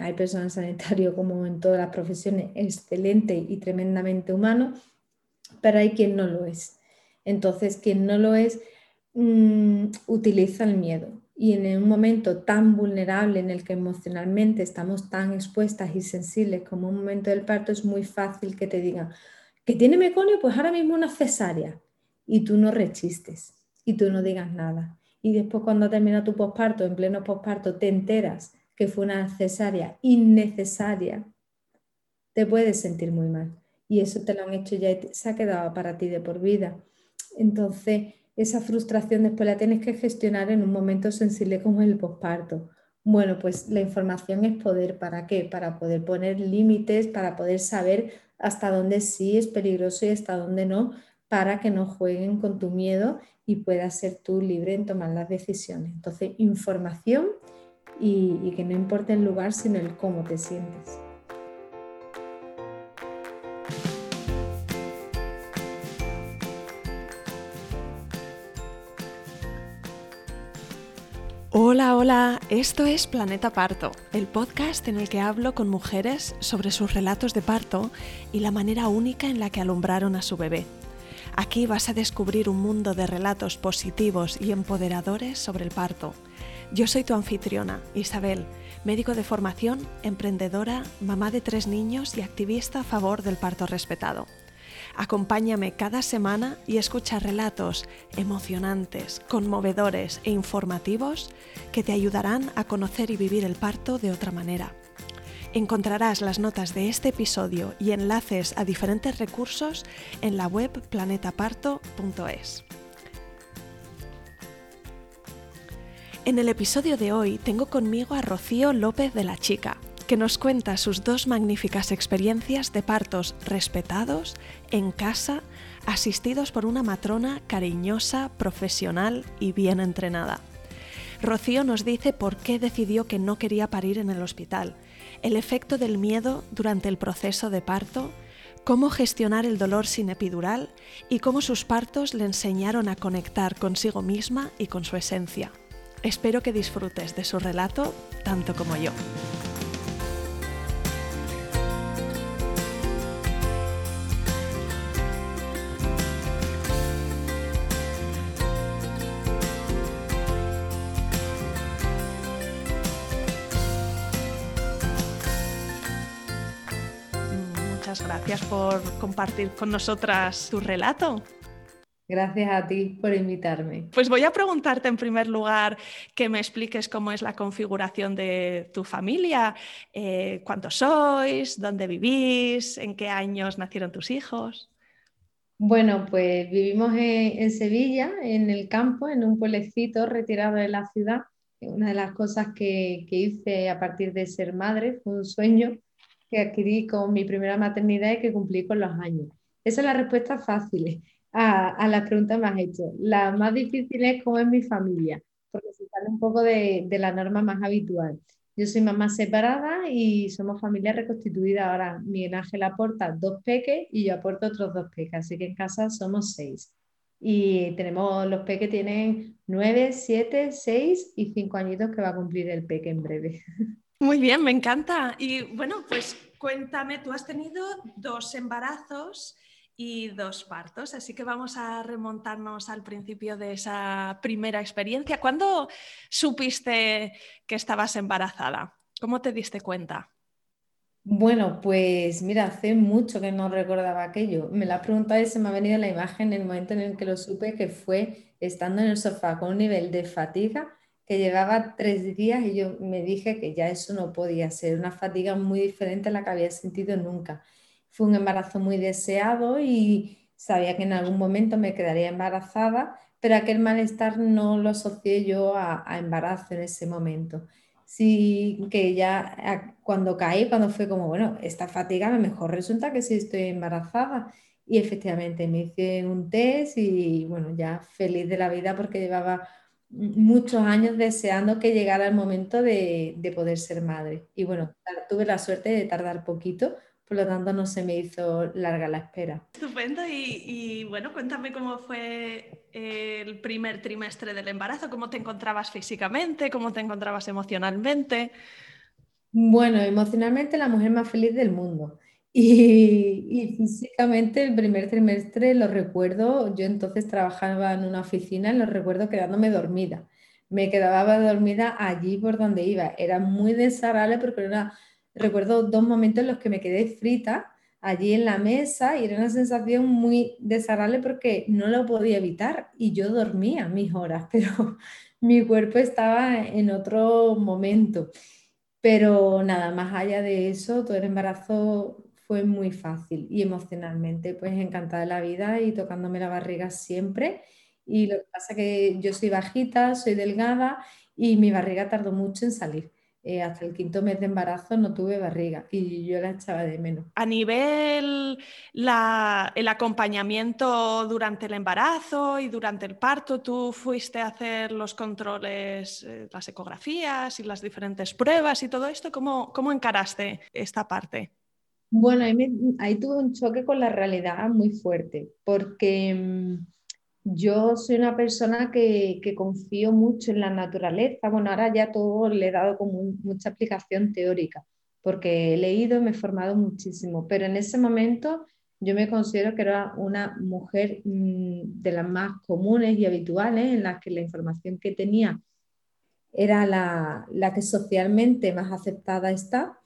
hay personal sanitario como en todas las profesiones excelente y tremendamente humano, pero hay quien no lo es. Entonces, quien no lo es mm, utiliza el miedo. Y en un momento tan vulnerable en el que emocionalmente estamos tan expuestas y sensibles como un momento del parto, es muy fácil que te digan que tiene meconio, pues ahora mismo una cesárea. Y tú no rechistes y tú no digas nada. Y después cuando termina tu posparto, en pleno posparto, te enteras que fue una cesárea innecesaria, te puedes sentir muy mal. Y eso te lo han hecho ya y se ha quedado para ti de por vida. Entonces, esa frustración después la tienes que gestionar en un momento sensible como el posparto. Bueno, pues la información es poder. ¿Para qué? Para poder poner límites, para poder saber hasta dónde sí es peligroso y hasta dónde no, para que no jueguen con tu miedo y puedas ser tú libre en tomar las decisiones. Entonces, información y, que no importe el lugar, sino el cómo te sientes. Hola, hola, esto es Planeta Parto, el podcast en el que hablo con mujeres sobre sus relatos de parto y la manera única en la que alumbraron a su bebé. Aquí vas a descubrir un mundo de relatos positivos y empoderadores sobre el parto. Yo soy tu anfitriona, Isabel, médico de formación, emprendedora, mamá de tres niños y activista a favor del parto respetado. Acompáñame cada semana y escucha relatos emocionantes, conmovedores e informativos que te ayudarán a conocer y vivir el parto de otra manera. Encontrarás las notas de este episodio y enlaces a diferentes recursos en la web planetaparto.es. En el episodio de hoy tengo conmigo a Rocío López de la Chica, que nos cuenta sus dos magníficas experiencias de partos respetados en casa, asistidos por una matrona cariñosa, profesional y bien entrenada. Rocío nos dice por qué decidió que no quería parir en el hospital, el efecto del miedo durante el proceso de parto, cómo gestionar el dolor sin epidural y cómo sus partos le enseñaron a conectar consigo misma y con su esencia. Espero que disfrutes de su relato tanto como yo. gracias por compartir con nosotras tu relato. Gracias a ti por invitarme. Pues voy a preguntarte en primer lugar que me expliques cómo es la configuración de tu familia, eh, cuántos sois, dónde vivís, en qué años nacieron tus hijos. Bueno, pues vivimos en, Sevilla, en el campo, en un pueblecito retirado de la ciudad. Una de las cosas que, que hice a partir de ser madre fue un sueño que adquirí con mi primera maternidad y que cumplí con los años? Esa es la respuesta fácil a, a las preguntas que me has hecho. La más difícil es cómo es mi familia, porque se sale un poco de, de la norma más habitual. Yo soy mamá separada y somos familia reconstituida. Ahora Miguel Ángel aporta dos peques y yo aporto otros dos peques, así que en casa somos seis. Y tenemos, los peques tienen nueve, siete, seis y cinco añitos que va a cumplir el peque en breve. Muy bien, me encanta. Y bueno, pues cuéntame, tú has tenido dos embarazos y dos partos, así que vamos a remontarnos al principio de esa primera experiencia. ¿Cuándo supiste que estabas embarazada? ¿Cómo te diste cuenta? Bueno, pues mira, hace mucho que no recordaba aquello. Me la pregunta y se me ha venido la imagen en el momento en el que lo supe, que fue estando en el sofá con un nivel de fatiga que llevaba tres días y yo me dije que ya eso no podía ser, una fatiga muy diferente a la que había sentido nunca. Fue un embarazo muy deseado y sabía que en algún momento me quedaría embarazada, pero aquel malestar no lo asocié yo a, embarazo en ese momento. Sí que ya cuando caí, cuando fue como, bueno, esta fatiga a mejor resulta que sí estoy embarazada. Y efectivamente me hice un test y bueno, ya feliz de la vida porque llevaba muchos años deseando que llegara el momento de, poder ser madre. Y bueno, tuve la suerte de tardar poquito, por lo tanto no se me hizo larga la espera. Estupendo. Y, bueno, cuéntame cómo fue el primer trimestre del embarazo, cómo te encontrabas físicamente, cómo te encontrabas emocionalmente. Bueno, emocionalmente la mujer más feliz del mundo. Y, físicamente el primer trimestre lo recuerdo, yo entonces trabajaba en una oficina y lo recuerdo quedándome dormida. Me quedaba dormida allí por donde iba. Era muy desagradable porque era, recuerdo dos momentos en los que me quedé frita allí en la mesa y era una sensación muy desagradable porque no lo podía evitar y yo dormía mis horas, pero mi cuerpo estaba en otro momento. Pero nada, más allá de eso, todo el embarazo fue muy fácil y emocionalmente, pues encantada de la vida y tocándome la barriga siempre. Y lo que pasa que yo soy bajita, soy delgada y mi barriga tardó mucho en salir. Eh, hasta el quinto mes de embarazo no tuve barriga y yo la echaba de menos. A nivel el acompañamiento durante el embarazo y durante el parto, ¿tú fuiste a hacer los controles, eh, las ecografías y las diferentes pruebas y todo esto? ¿Cómo, cómo encaraste esta parte? Bueno, ahí, tuve un choque con la realidad muy fuerte, porque mm, yo soy una persona que, confío mucho en la naturaleza. Bueno, ahora ya todo le he dado como mucha aplicación teórica, porque he leído, me he formado muchísimo, pero en ese momento yo me considero que era una mujer mm, de las más comunes y habituales, en las que la información que tenía era la, la que socialmente más aceptada está.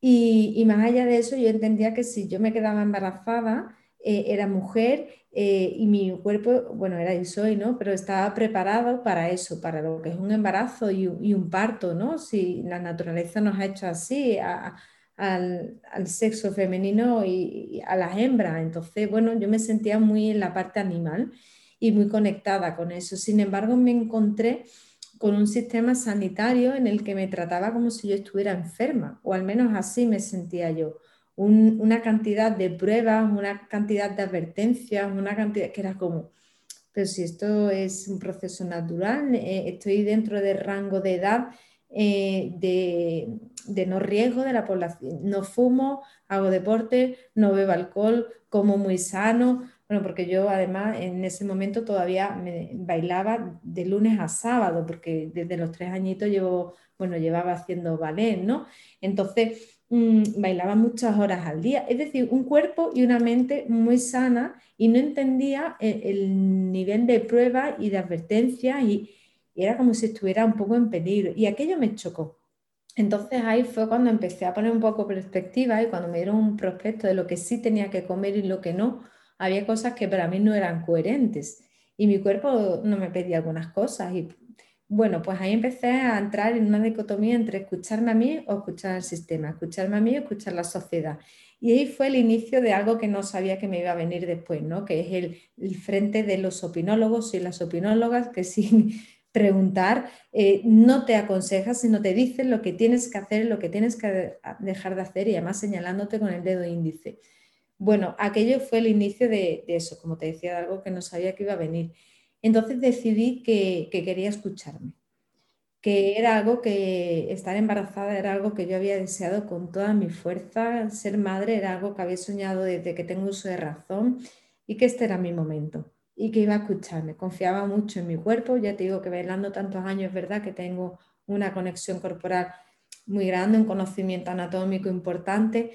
Y, y, más allá de eso, yo entendía que si yo me quedaba embarazada, eh, era mujer eh, y mi cuerpo, bueno, era y soy, ¿no? Pero estaba preparado para eso, para lo que es un embarazo y, un parto, ¿no? Si la naturaleza nos ha hecho así al, sexo femenino y, a las hembras. Entonces, bueno, yo me sentía muy en la parte animal y muy conectada con eso. Sin embargo, me encontré con un sistema sanitario en el que me trataba como si yo estuviera enferma, o al menos así me sentía yo una cantidad de pruebas, una cantidad de advertencias, una cantidad que era como, pero si esto es un proceso natural, eh, estoy dentro del rango de edad eh, de, no riesgo de la población, no fumo, hago deporte, no bebo alcohol, como muy sano, bueno, porque yo además en ese momento todavía me bailaba de lunes a sábado, porque desde los tres añitos llevo, bueno, llevaba haciendo ballet, ¿no? Entonces, Mm, bailaba muchas horas al día. Es decir, un cuerpo y una mente muy sana y no entendía e, el, nivel de prueba y de advertencia y, era como si estuviera un poco en peligro. Y aquello me chocó. Entonces ahí fue cuando empecé a poner un poco perspectiva y cuando me dieron un prospecto de lo que sí tenía que comer y lo que no, había cosas que para mí no eran coherentes. Y mi cuerpo no me pedía algunas cosas y bueno, pues ahí empecé a entrar en una dicotomía entre escucharme a mí o escuchar al sistema, escucharme a mí o escuchar la sociedad. Y ahí fue el inicio de algo que no sabía que me iba a venir después, ¿no? que es el, frente de los opinólogos y las opinólogas que sin preguntar eh, no te aconsejas, sino te dicen lo que tienes que hacer, lo que tienes que dejar de hacer y además señalándote con el dedo índice. Bueno, aquello fue el inicio de, de eso, como te decía, de algo que no sabía que iba a venir. Entonces decidí que, quería escucharme, que era algo que estar embarazada era algo que yo había deseado con toda mi fuerza, ser madre era algo que había soñado desde que tengo uso de razón y que este era mi momento y que iba a escucharme. Confiaba mucho en mi cuerpo, ya te digo que bailando tantos años es verdad que tengo una conexión corporal muy grande, un conocimiento anatómico importante.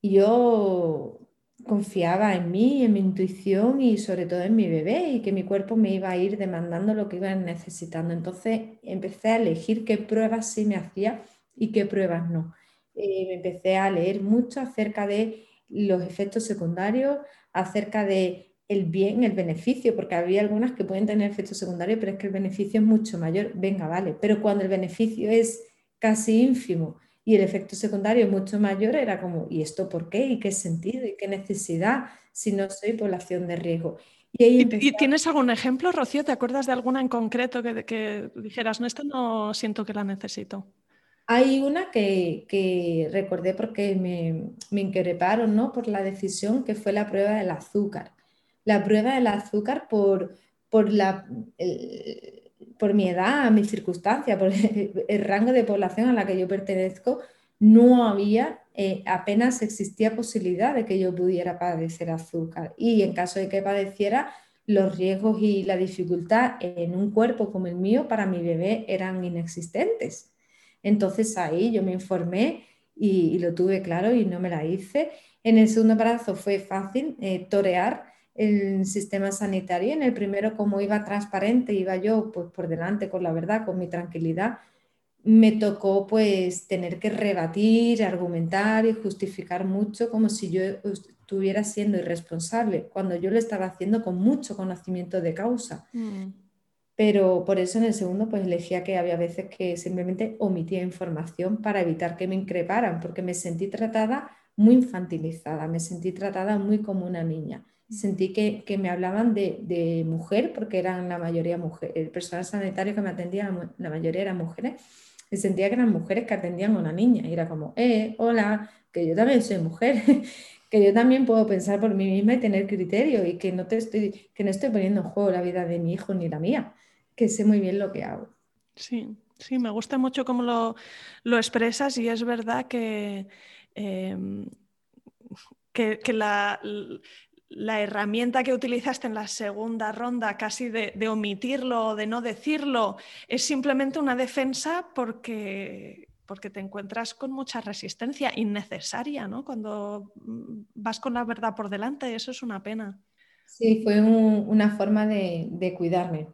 Y yo confiaba en mí, en mi intuición y sobre todo en mi bebé y que mi cuerpo me iba a ir demandando lo que iba necesitando. Entonces empecé a elegir qué pruebas sí me hacía y qué pruebas no. Eh, me empecé a leer mucho acerca de los efectos secundarios, acerca de el bien, el beneficio, porque había algunas que pueden tener efectos secundarios, pero es que el beneficio es mucho mayor. Venga, vale, pero cuando el beneficio es casi ínfimo y el efecto secundario mucho mayor era como, ¿y esto por qué? ¿Y qué sentido? ¿Y qué necesidad si no soy población de riesgo? ¿Y, tienes algún ejemplo, Rocío? ¿Te acuerdas de alguna en concreto que, que dijeras, no, esta no siento que la necesito? Hay una que, recordé porque me, me increparon ¿no? por la decisión que fue la prueba del azúcar. La prueba del azúcar por, por la, por mi edad, mis circunstancias, por el, rango de población a la que yo pertenezco, no había, eh, apenas existía posibilidad de que yo pudiera padecer azúcar. Y en caso de que padeciera, los riesgos y la dificultad en un cuerpo como el mío para mi bebé eran inexistentes. Entonces ahí yo me informé y, lo tuve claro y no me la hice. En el segundo embarazo fue fácil eh, torear el sistema sanitario. En el primero, como iba transparente, iba yo pues por delante con la verdad, con mi tranquilidad, me tocó pues tener que rebatir, argumentar y justificar mucho como si yo estuviera siendo irresponsable, cuando yo lo estaba haciendo con mucho conocimiento de causa. Mm. Pero por eso en el segundo pues elegía que había veces que simplemente omitía información para evitar que me increparan, porque me sentí tratada muy infantilizada, me sentí tratada muy como una niña. Sentí que, que me hablaban de, de, mujer, porque eran la mayoría mujeres, el personal sanitario que me atendía, la mayoría eran mujeres, y sentía que eran mujeres que atendían a una niña. Y era como, eh, hola, que yo también soy mujer, que yo también puedo pensar por mí misma y tener criterio y que no, te estoy, que no estoy poniendo en juego la vida de mi hijo ni la mía, que sé muy bien lo que hago. Sí, sí, me gusta mucho cómo lo, lo expresas y es verdad que, em, que, que la, la herramienta que utilizaste en la segunda ronda, casi de, omitirlo o de no decirlo, es simplemente una defensa porque, porque te encuentras con mucha resistencia innecesaria, ¿no? Cuando mm, vas con la verdad por delante, eso es una pena. Sí, fue una forma de, cuidarme.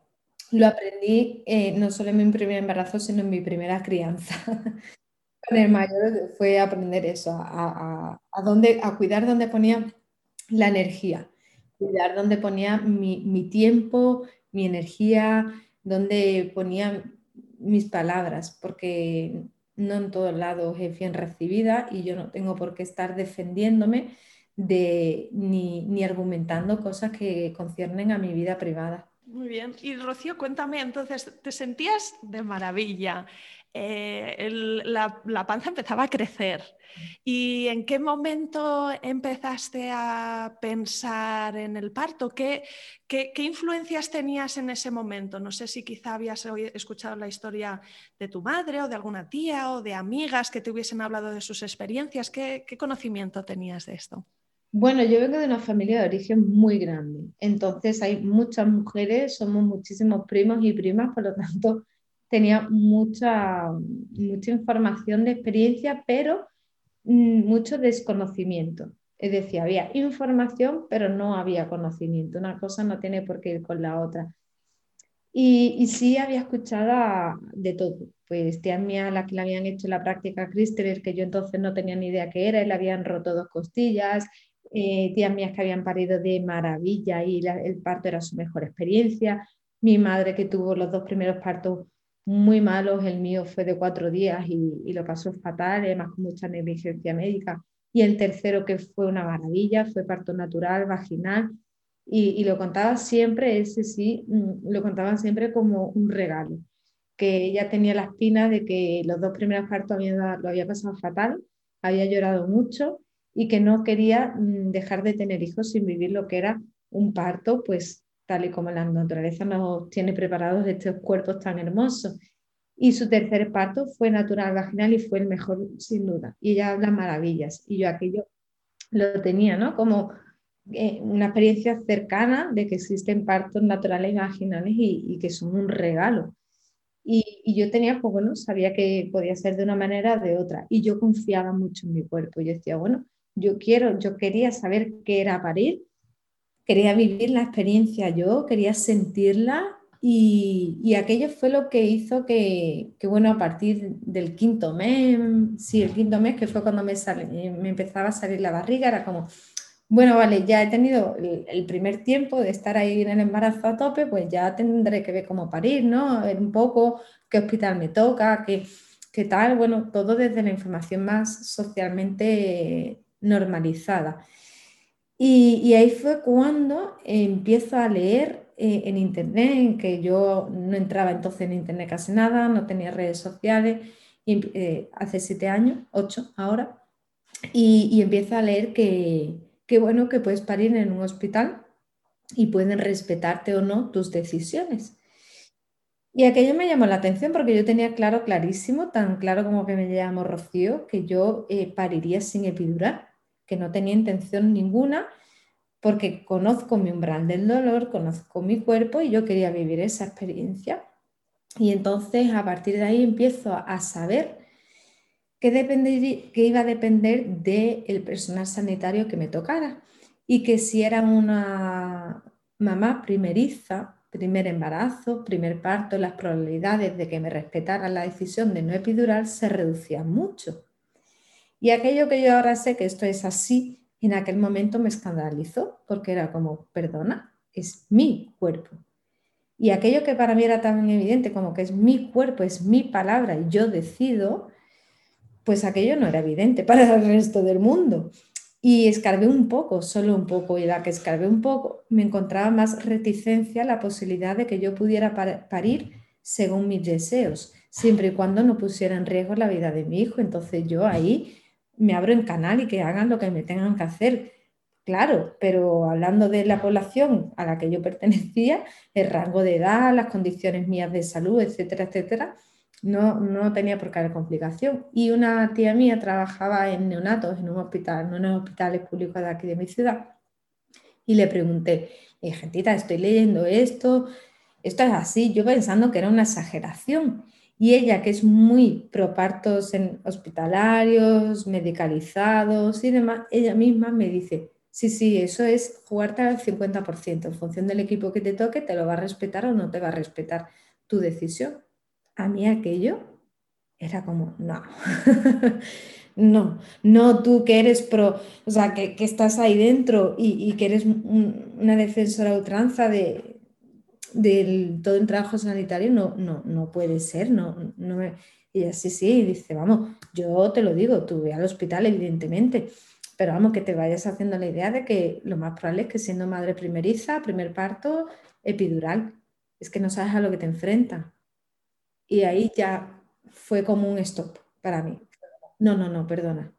Lo aprendí eh, no solo en mi primer embarazo, sino en mi primera crianza. con el mayor fue aprender eso, a, a, dónde, a cuidar donde ponía la energía, cuidar dónde ponía mi, tiempo, mi energía, dónde ponía mis palabras, porque no en todos lados es bien recibida y yo no tengo por qué estar defendiéndome de, ni, ni argumentando cosas que conciernen a mi vida privada. Muy bien. Y Rocío, cuéntame, entonces, ¿te sentías de maravilla? Eh, la, panza empezaba a crecer. ¿Y en qué momento empezaste a pensar en el parto? ¿Qué, qué, influencias tenías en ese momento? No sé si quizá habías escuchado la historia de tu madre o de alguna tía o de amigas que te hubiesen hablado de sus experiencias. ¿Qué, qué conocimiento tenías de esto? Bueno, yo vengo de una familia de origen muy grande, entonces hay muchas mujeres, somos muchísimos primos y primas, por lo tanto tenía mucha, mucha información de experiencia, pero mucho desconocimiento. Es decir, había información, pero no había conocimiento. Una cosa no tiene por qué ir con la otra. Y, y sí había escuchado de todo. Pues tía mía, la que le habían hecho la práctica Christopher, que yo entonces no tenía ni idea qué era, y le habían roto dos costillas. Eh, tías mías que habían parido de maravilla y el parto era su mejor experiencia. Mi madre que tuvo los dos primeros partos muy malos, el mío fue de cuatro días y, lo pasó fatal, además con mucha negligencia médica. Y el tercero, que fue una maravilla, fue parto natural, vaginal, y, lo contaba siempre, ese sí, mm, lo contaban siempre como un regalo, que ella tenía la espina de que los dos primeros partos había, lo había pasado fatal, había llorado mucho y que no quería mm, dejar de tener hijos sin vivir lo que era un parto, pues tal y como la naturaleza nos tiene preparados estos cuerpos tan hermosos. Y su tercer parto fue natural vaginal y fue el mejor sin duda. Y ella habla maravillas. Y yo aquello lo tenía, ¿no? Como eh, una experiencia cercana de que existen partos naturales vaginales y, que son un regalo. Y, y, yo tenía, pues bueno, sabía que podía ser de una manera o de otra. Y yo confiaba mucho en mi cuerpo. Yo decía, bueno, yo quiero, yo quería saber qué era parir quería vivir la experiencia yo, quería sentirla y, aquello fue lo que hizo que, bueno, a partir del quinto mes, sí, el quinto mes, que fue cuando me, me empezaba a salir la barriga, era como, bueno, vale, ya he tenido el, primer tiempo de estar ahí en el embarazo a tope, pues ya tendré que ver cómo parir, ¿no? Un poco qué hospital me toca, qué, qué tal, bueno, todo desde la información más socialmente normalizada. Y, ahí fue cuando empiezo a leer eh, en internet, en que yo no entraba entonces en internet casi nada, no tenía redes sociales, y, eh, hace siete años, ocho ahora, y, y empiezo a leer que, bueno, que puedes parir en un hospital y pueden respetarte o no tus decisiones. Y aquello me llamó la atención porque yo tenía claro, clarísimo, tan claro como que me llamo Rocío, que yo eh, pariría sin epidural que no tenía intención ninguna porque conozco mi umbral del dolor, conozco mi cuerpo y yo quería vivir esa experiencia. Y entonces a partir de ahí empiezo a saber que, que iba a depender del personal sanitario que me tocara y que si era una mamá primeriza, primer embarazo, primer parto, las probabilidades de que me respetaran la decisión de no epidural se reducían mucho. Y aquello que yo ahora sé que esto es así, en aquel momento me escandalizó, porque era como, perdona, es mi cuerpo. Y aquello que para mí era tan evidente como que es mi cuerpo, es mi palabra y yo decido, pues aquello no era evidente para el resto del mundo. Y escarbé un poco, solo un poco, y la que escarbé un poco, me encontraba más reticencia la posibilidad de que yo pudiera parir según mis deseos, siempre y cuando no pusiera en riesgo la vida de mi hijo. Entonces yo ahí me abro en canal y que hagan lo que me tengan que hacer. Claro, pero hablando de la población a la que yo pertenecía, el rango de edad, las condiciones mías de salud, etcétera, etcétera, no, no tenía por qué haber complicación. Y una tía mía trabajaba en neonatos en un hospital, en unos hospitales públicos de aquí de mi ciudad, y le pregunté, gentita, estoy leyendo esto, esto es así, yo pensando que era una exageración. Y ella, que es muy pro partos en hospitalarios, medicalizados y demás, ella misma me dice, sí, sí, eso es jugarte al 50%, en función del equipo que te toque, te lo va a respetar o no te va a respetar tu decisión a mí aquello era como, no, no, no tú que eres pro, o sea, que, estás ahí dentro y, que eres una defensora ultranza de, todo el trabajo sanitario, no, no, no puede ser, no, no. Y así, sí, dice, vamos, yo te lo digo, tú ve al hospital, evidentemente, pero vamos, que te vayas haciendo la idea de que lo más probable es que siendo madre primeriza, primer parto, epidural, es que no sabes a lo que te enfrentas. Y ahí ya fue como un stop para mí. No, no, no, perdona.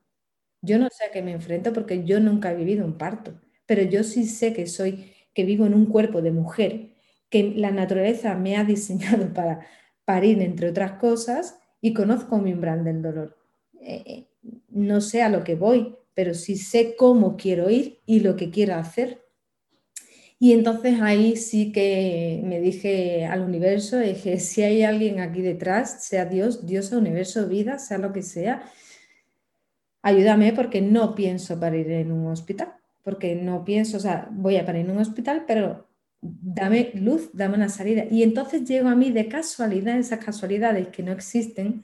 Yo no sé a qué me enfrento porque yo nunca he vivido un parto, pero yo sí sé que soy, que vivo en un cuerpo de mujer, que la naturaleza me ha diseñado para parir, entre otras cosas, y conozco mi umbral del dolor. Eh, eh, no sé a lo que voy, pero sí sé cómo quiero ir y lo que quiero hacer. Y entonces ahí sí que me dije al universo, dije, si hay alguien aquí detrás, sea Dios, Dios, universo, vida, sea lo que sea, ayúdame porque no pienso parir en un hospital, porque no pienso, o sea, voy a parir en un hospital, pero dame luz, dame una salida. Y entonces llego a mí de casualidad, esas casualidades que no existen,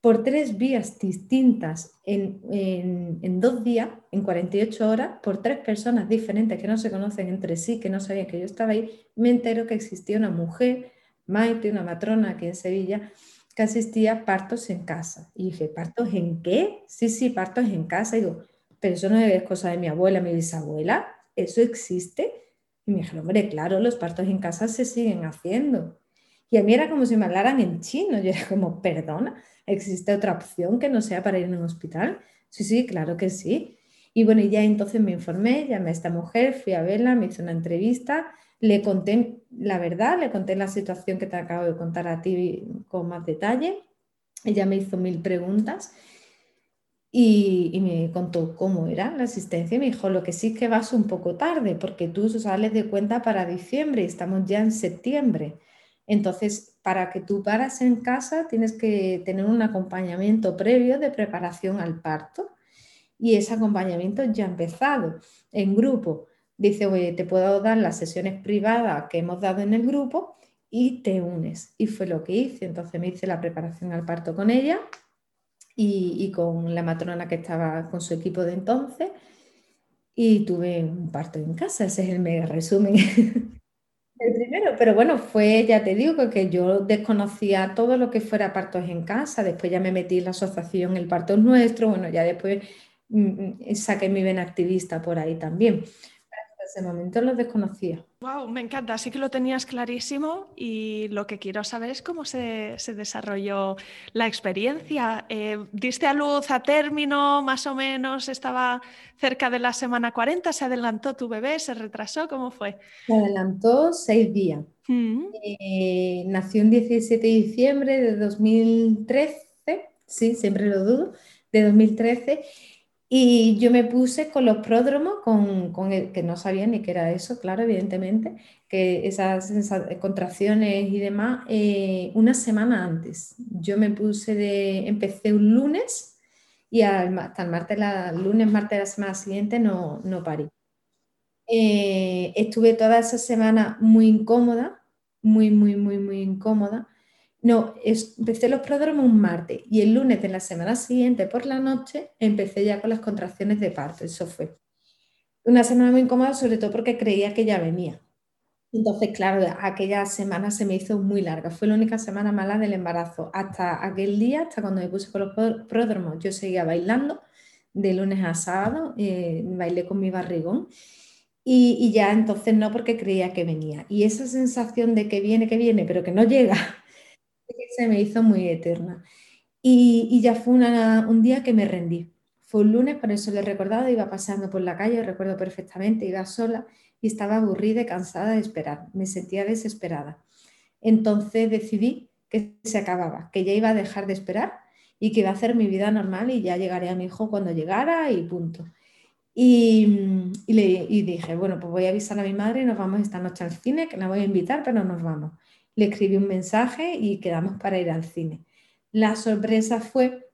por tres vías distintas en, dos días, en 48 horas, por tres personas diferentes que no se conocen entre sí, que no sabían que yo estaba ahí, me entero que existía una mujer, Maite, una matrona aquí en Sevilla, que asistía a partos en casa. Y dije, ¿partos en qué? Sí, sí, partos en casa. Y digo, pero eso no es cosa de mi abuela, mi bisabuela, ¿eso existe? Y me dijeron, hombre, claro, los partos en casa se siguen haciendo. Y a mí era como si me hablaran en chino. Yo era como, perdona, ¿existe otra opción que no sea para ir a un hospital? Sí, sí, claro que sí. Y bueno, ya entonces me informé, llamé a esta mujer, fui a verla, me hizo una entrevista, le conté la verdad, le conté la situación que te acabo de contar a ti con más detalle. Ella me hizo mil preguntas y, me contó cómo era la asistencia y me dijo, lo que sí es que vas un poco tarde porque tú sales de cuenta para diciembre y estamos ya en septiembre. Entonces, para que tú paras en casa, tienes que tener un acompañamiento previo de preparación al parto. Y ese acompañamiento ya ha empezado en grupo. Dice, oye, te puedo dar las sesiones privadas que hemos dado en el grupo y te unes. Y fue lo que hice. Entonces me hice la preparación al parto con ella y, con la matrona que estaba con su equipo de entonces. Y tuve un parto en casa. Ese es el mega resumen. El primero, pero bueno, fue, ya te digo, que yo desconocía todo lo que fuera partos en casa, después ya me metí en la asociación El Parto Nuestro, bueno, ya después mm, mm, saqué mi vena activista por ahí también ese momento lo desconocía. Wow, me encanta, sí que lo tenías clarísimo y lo que quiero saber es cómo se, desarrolló la experiencia. Eh, ¿Diste a luz a término más o menos? ¿Estaba cerca de la semana 40? ¿Se adelantó tu bebé? ¿Se retrasó? ¿Cómo fue? Se adelantó seis días. Mm. Eh, nació el 17 de diciembre de 2013, sí, siempre lo dudo, de 2013 y yo me puse con los pródromos, con, con el, que no sabía ni qué era eso, claro, evidentemente, que esas, contracciones y demás, eh, una semana antes. Yo me puse de, empecé un lunes y hasta el martes, la, lunes, martes de la semana siguiente no, no parí. Eh, estuve toda esa semana muy incómoda, muy, muy, muy, muy incómoda. No, empecé los prodromos un martes y el lunes de la semana siguiente por la noche empecé ya con las contracciones de parto. Eso fue una semana muy incómoda, sobre todo porque creía que ya venía. Entonces, claro, aquella semana se me hizo muy larga. Fue la única semana mala del embarazo. Hasta aquel día, hasta cuando me puse con los pródromos, yo seguía bailando de lunes a sábado, eh, bailé con mi barrigón. Y, ya entonces no porque creía que venía. Y esa sensación de que viene, que viene, pero que no llega, se me hizo muy eterna. Y, ya fue un día que me rendí. Fue un lunes, por eso lo he recordado, iba pasando por la calle, recuerdo perfectamente, iba sola y estaba aburrida y cansada de esperar. Me sentía desesperada. Entonces decidí que se acababa, que ya iba a dejar de esperar y que iba a hacer mi vida normal y ya llegaría a mi hijo cuando llegara y punto. Y, le, dije, bueno, pues voy a avisar a mi madre y nos vamos esta noche al cine, que la voy a invitar, pero nos vamos. Le escribí un mensaje y quedamos para ir al cine. La sorpresa fue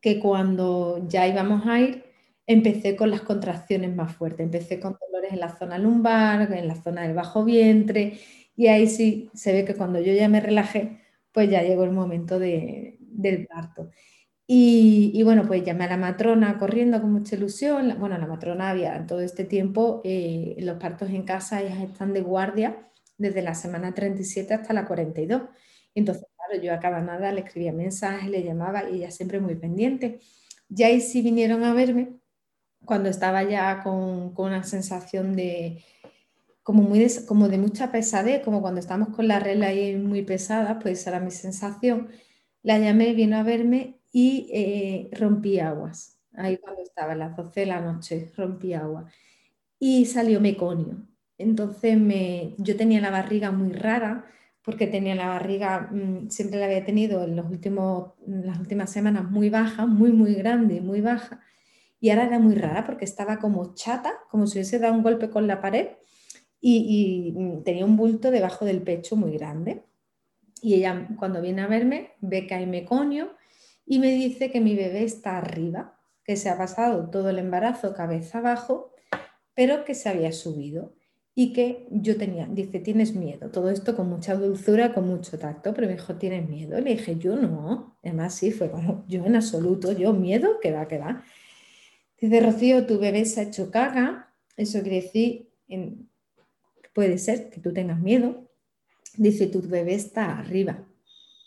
que cuando ya íbamos a ir, empecé con las contracciones más fuertes. Empecé con dolores en la zona lumbar, en la zona del bajo vientre, y ahí sí se ve que cuando yo ya me relajé, pues ya llegó el momento del parto. Y, bueno, pues llamé a la matrona corriendo con mucha ilusión. Bueno, la matrona había todo este tiempo, eh, los partos en casa, ellas están de guardia desde la semana 37 hasta la 42. Entonces, claro, yo a cada nada le escribía mensajes, le llamaba y ella siempre muy pendiente. Ya ahí sí vinieron a verme cuando estaba ya con, una sensación de como, muy como de mucha pesadez, como cuando estamos con la regla ahí muy pesada, pues esa era mi sensación. La llamé, vino a verme y eh, rompí aguas. Ahí cuando estaba a las 12 de la noche, rompí agua. Y salió meconio. Entonces yo tenía la barriga muy rara, porque tenía la barriga, mm, siempre la había tenido en, los últimos, las últimas semanas muy baja, muy, muy grande, muy baja y ahora era muy rara porque estaba como chata, como si hubiese dado un golpe con la pared y, mm, tenía un bulto debajo del pecho muy grande. Y ella cuando viene a verme ve que hay meconio y me dice que mi bebé está arriba, que se ha pasado todo el embarazo cabeza abajo, pero que se había subido y que yo tenía, dice, tienes miedo. Todo esto con mucha dulzura, con mucho tacto, pero me dijo, tienes miedo. Le dije, yo no. Además, sí, fue como, yo en absoluto, yo miedo, que va, que va. Dice Rocío, tu bebé se ha hecho caga. Eso quiere decir, puede ser que tú tengas miedo. Dice, tu bebé está arriba.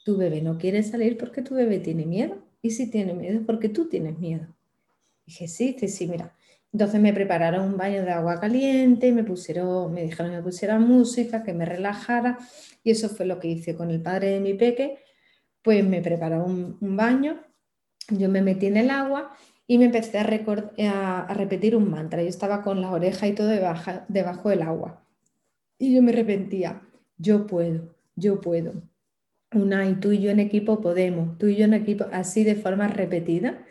Tu bebé no quiere salir porque tu bebé tiene miedo. Y si tiene miedo es porque tú tienes miedo. Dije, sí, dice, sí, mira. Entonces me prepararon un baño de agua caliente, me pusieron, me dijeron que pusiera música, que me relajara. Y eso fue lo que hice con el padre de mi peque. Pues me prepararon un baño, yo me metí en el agua y me empecé a, repetir un mantra. Yo estaba con la oreja y todo debajo, del agua. Y yo me repetía, yo puedo, yo puedo. Una y tú y yo en equipo podemos, tú y yo en equipo, así de forma repetida.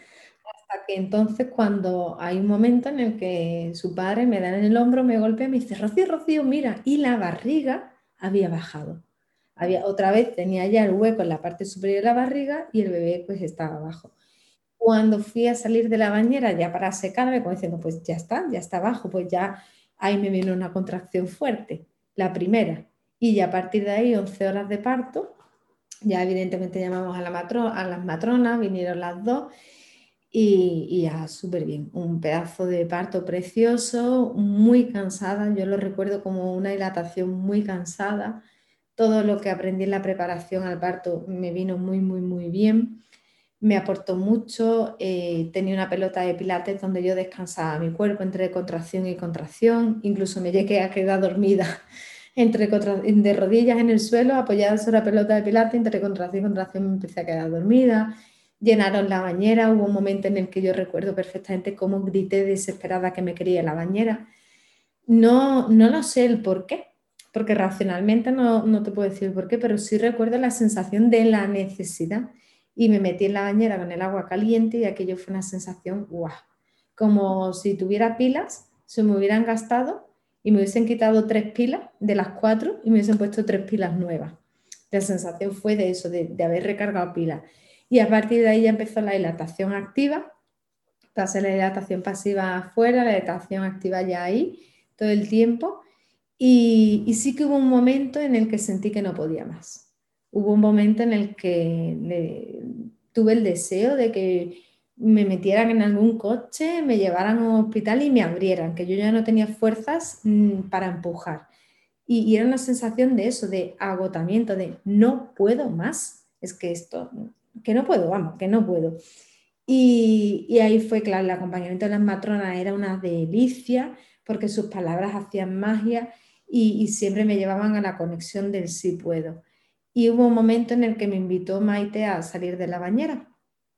Hasta que entonces cuando hay un momento en el que su padre me da en el hombro, me golpea me dice, Rocío, Rocío, mira, y la barriga había bajado. Había, otra vez tenía ya el hueco en la parte superior de la barriga y el bebé pues estaba abajo cuando fui a salir de la bañera ya para secarme, como diciendo, pues ya está, ya está abajo, pues ya ahí me vino una contracción fuerte, la primera. Y ya a partir de ahí, 11 horas de parto, ya evidentemente llamamos a, la a las matronas, vinieron las dos y, y ya súper bien. Un pedazo de parto precioso, muy cansada, yo lo recuerdo como una dilatación muy cansada. Todo lo que aprendí en la preparación al parto me vino muy, muy, muy bien me aportó mucho. Eh, tenía una pelota de pilates donde yo descansaba mi cuerpo entre contracción y contracción. Incluso me llegué a quedar dormida entre de rodillas en el suelo, apoyada sobre la pelota de pilates, entre contracción y contracción me empecé a quedar dormida. Llenaron la bañera, hubo un momento en el que yo recuerdo perfectamente cómo grité desesperada que me quería la bañera. No, no lo sé el por qué, porque racionalmente no, no te puedo decir el por qué, pero sí recuerdo la sensación de la necesidad y me metí en la bañera con el agua caliente y aquello fue una sensación guau, como si tuviera pilas, se me hubieran gastado y me hubiesen quitado tres pilas de las cuatro y me hubiesen puesto tres pilas nuevas. La sensación fue de eso, de, haber recargado pilas. Y a partir de ahí ya empezó la dilatación activa, pasé la dilatación pasiva afuera, la dilatación activa ya ahí, todo el tiempo. Y, sí que hubo un momento en el que sentí que no podía más. Hubo un momento en el que tuve el deseo de que me metieran en algún coche, me llevaran a un hospital y me abrieran, que yo ya no tenía fuerzas mm, para empujar. Y, era una sensación de eso, de agotamiento, de no puedo más. Es que esto, que no puedo, vamos, que no puedo. Y, y ahí fue, claro, el acompañamiento de las matronas era una delicia, porque sus palabras hacían magia y, siempre me llevaban a la conexión del sí puedo. Y hubo un momento en el que me invitó Maite a salir de la bañera.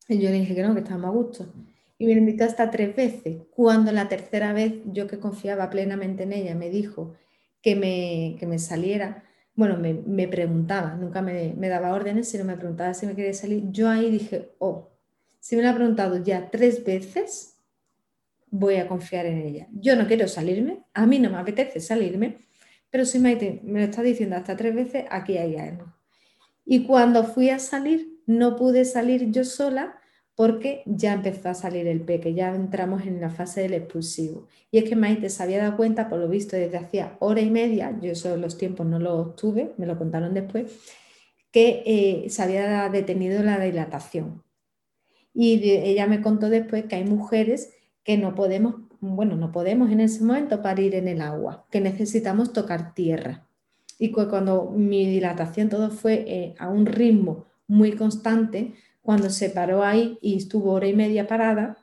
Y yo le dije que no, que estábamos a gusto. Y me invitó hasta tres veces. Cuando la tercera vez, yo que confiaba plenamente en ella, me dijo que me, que me saliera, bueno, me, me preguntaba, nunca me, me, daba órdenes, sino me preguntaba si me quería salir. Yo ahí dije, oh, si me lo ha preguntado ya tres veces, voy a confiar en ella. Yo no quiero salirme, a mí no me apetece salirme, pero si Maite me lo está diciendo hasta tres veces, aquí hay algo. Y cuando fui a salir, no pude salir yo sola porque ya empezó a salir el peque, ya entramos en la fase del expulsivo. Y es que Maite se había dado cuenta, por lo visto, desde hacía hora y media, yo eso los tiempos no los tuve, me lo contaron después, que eh, se había detenido la dilatación. Y ella me contó después que hay mujeres que no podemos, bueno, no podemos en ese momento parir en el agua, que necesitamos tocar tierra. Y cuando mi dilatación todo fue eh, a un ritmo muy constante, cuando se paró ahí y estuvo hora y media parada,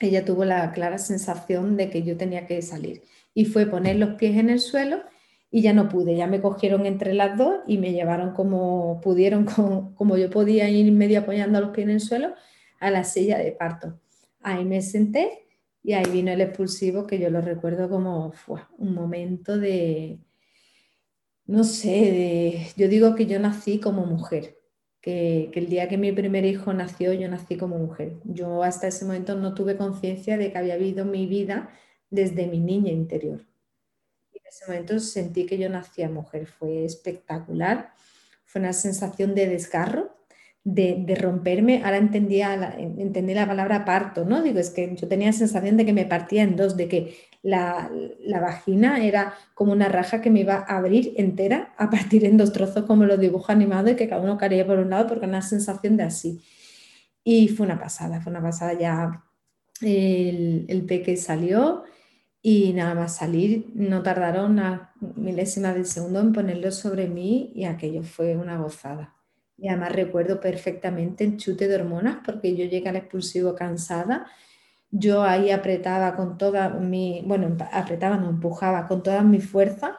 ella tuvo la clara sensación de que yo tenía que salir. Y fue poner los pies en el suelo y ya no pude, ya me cogieron entre las dos y me llevaron como pudieron, como, yo podía ir medio apoyando los pies en el suelo, a la silla de parto. Ahí me senté y ahí vino el expulsivo que yo lo recuerdo como un momento de, no sé, yo digo que yo nací como mujer, que, el día que mi primer hijo nació yo nací como mujer. Yo hasta ese momento no tuve conciencia de que había vivido mi vida desde mi niña interior. Y en ese momento sentí que yo nacía mujer, fue espectacular, fue una sensación de desgarro de, romperme, ahora entendía la, entendí la palabra parto, ¿no? Digo, es que yo tenía la sensación de que me partía en dos, de que la, vagina era como una raja que me iba a abrir entera, a partir en dos trozos como los dibujos animados y que cada uno caería por un lado porque una sensación de así. Y fue una pasada, fue una pasada ya el, el peque salió y nada más salir, no tardaron una milésima de segundo en ponerlo sobre mí y aquello fue una gozada. Y además recuerdo perfectamente el chute de hormonas porque yo llegué al expulsivo cansada. Yo ahí apretaba con toda mi, bueno, apretaba, no empujaba con toda mi fuerza,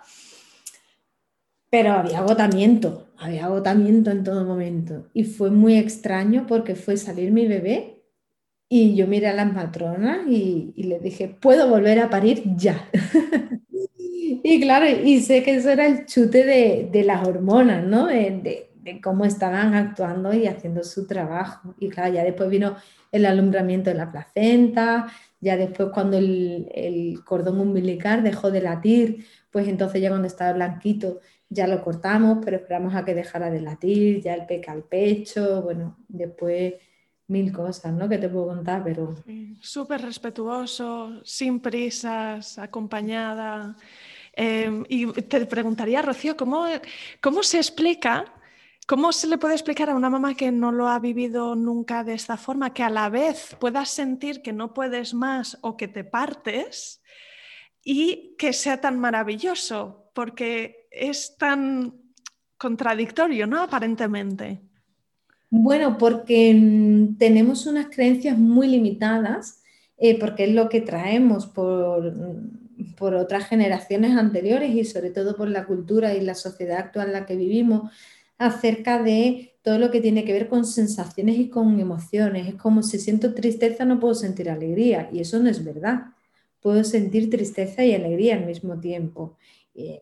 pero había agotamiento, había agotamiento en todo momento. Y fue muy extraño porque fue salir mi bebé y yo miré a las matronas y, y les dije, puedo volver a parir ya. y claro, y sé que eso era el chute de, de las hormonas, ¿no? de, de cómo estaban actuando y haciendo su trabajo. Y claro, ya después vino el alumbramiento de la placenta, ya después cuando el, cordón umbilical dejó de latir, pues entonces ya cuando estaba blanquito ya lo cortamos, pero esperamos a que dejara de latir, ya el peca al pecho, bueno, después mil cosas, ¿no? Que te puedo contar, pero... Súper respetuoso, sin prisas, acompañada. Eh, y te preguntaría, Rocío, ¿cómo, cómo se explica ¿Cómo se le puede explicar a una mamá que no lo ha vivido nunca de esta forma, que a la vez puedas sentir que no puedes más o que te partes y que sea tan maravilloso? Porque es tan contradictorio, ¿no? Aparentemente. Bueno, porque mm, tenemos unas creencias muy limitadas, eh, porque es lo que traemos por, mm, por otras generaciones anteriores y sobre todo por la cultura y la sociedad actual en la que vivimos acerca de todo lo que tiene que ver con sensaciones y con emociones. Es como si siento tristeza no puedo sentir alegría y eso no es verdad. Puedo sentir tristeza y alegría al mismo tiempo. Eh,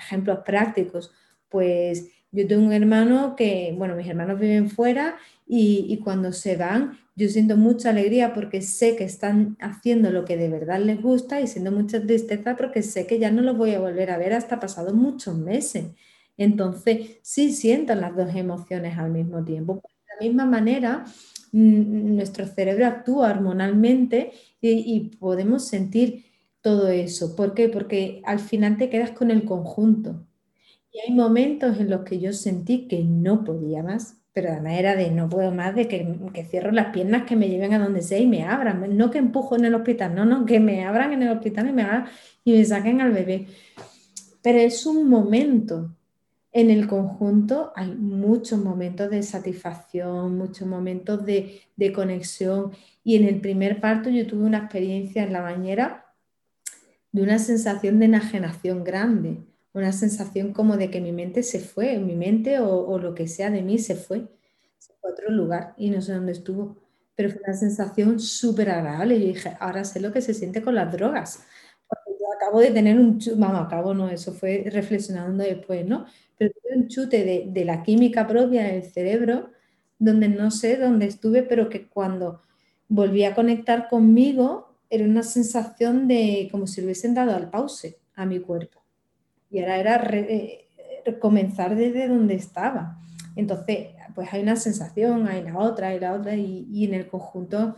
ejemplos prácticos, pues yo tengo un hermano que, bueno, mis hermanos viven fuera y, y, cuando se van yo siento mucha alegría porque sé que están haciendo lo que de verdad les gusta y siento mucha tristeza porque sé que ya no los voy a volver a ver hasta pasados muchos meses. Entonces, sí sientan las dos emociones al mismo tiempo. la misma manera, nuestro cerebro actúa hormonalmente y, podemos sentir todo eso. ¿Por qué? Porque al final te quedas con el conjunto. Y hay momentos en los que yo sentí que no podía más, pero además era de no puedo más, de que, cierro las piernas, que me lleven a donde sea y me abran. No que empujo en el hospital, no, no, que me abran en el hospital y me, y me saquen al bebé. Pero es un momento. En el conjunto hay muchos momentos de satisfacción, muchos momentos de, de conexión. Y en el primer parto yo tuve una experiencia en la bañera de una sensación de enajenación grande, una sensación como de que mi mente se fue, mi mente o, lo que sea de mí se fue, se fue a otro lugar y no sé dónde estuvo, pero fue una sensación súper agradable. Yo dije, ahora sé lo que se siente con las drogas. Porque yo acabo de tener un vamos, acabo no, eso fue reflexionando después, ¿no? Pero un chute de, de la química propia del cerebro, donde no sé dónde estuve, pero que cuando volví a conectar conmigo, era una sensación de como si le hubiesen dado al pause a mi cuerpo. Y ahora era eh, comenzar desde donde estaba. Entonces, pues hay una sensación, hay la otra, hay la otra, y, y en el conjunto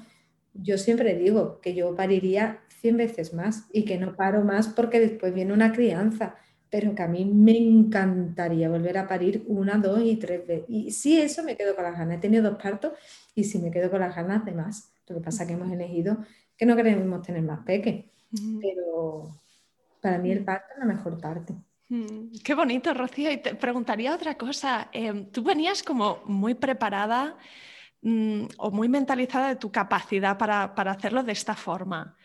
yo siempre digo que yo pariría 100 veces más y que no paro más porque después viene una crianza, pero que a mí me encantaría volver a parir una, dos y tres veces. Y sí, eso me quedo con las ganas. He tenido dos partos y sí me quedo con las ganas de más. Lo que pasa es que hemos elegido que no queremos tener más peques, pero para mí el parto es la mejor parte. Mm, qué bonito, Rocío. Y te preguntaría otra cosa. Em, tú venías como muy preparada mm, o muy mentalizada de tu capacidad para, para, hacerlo de esta forma.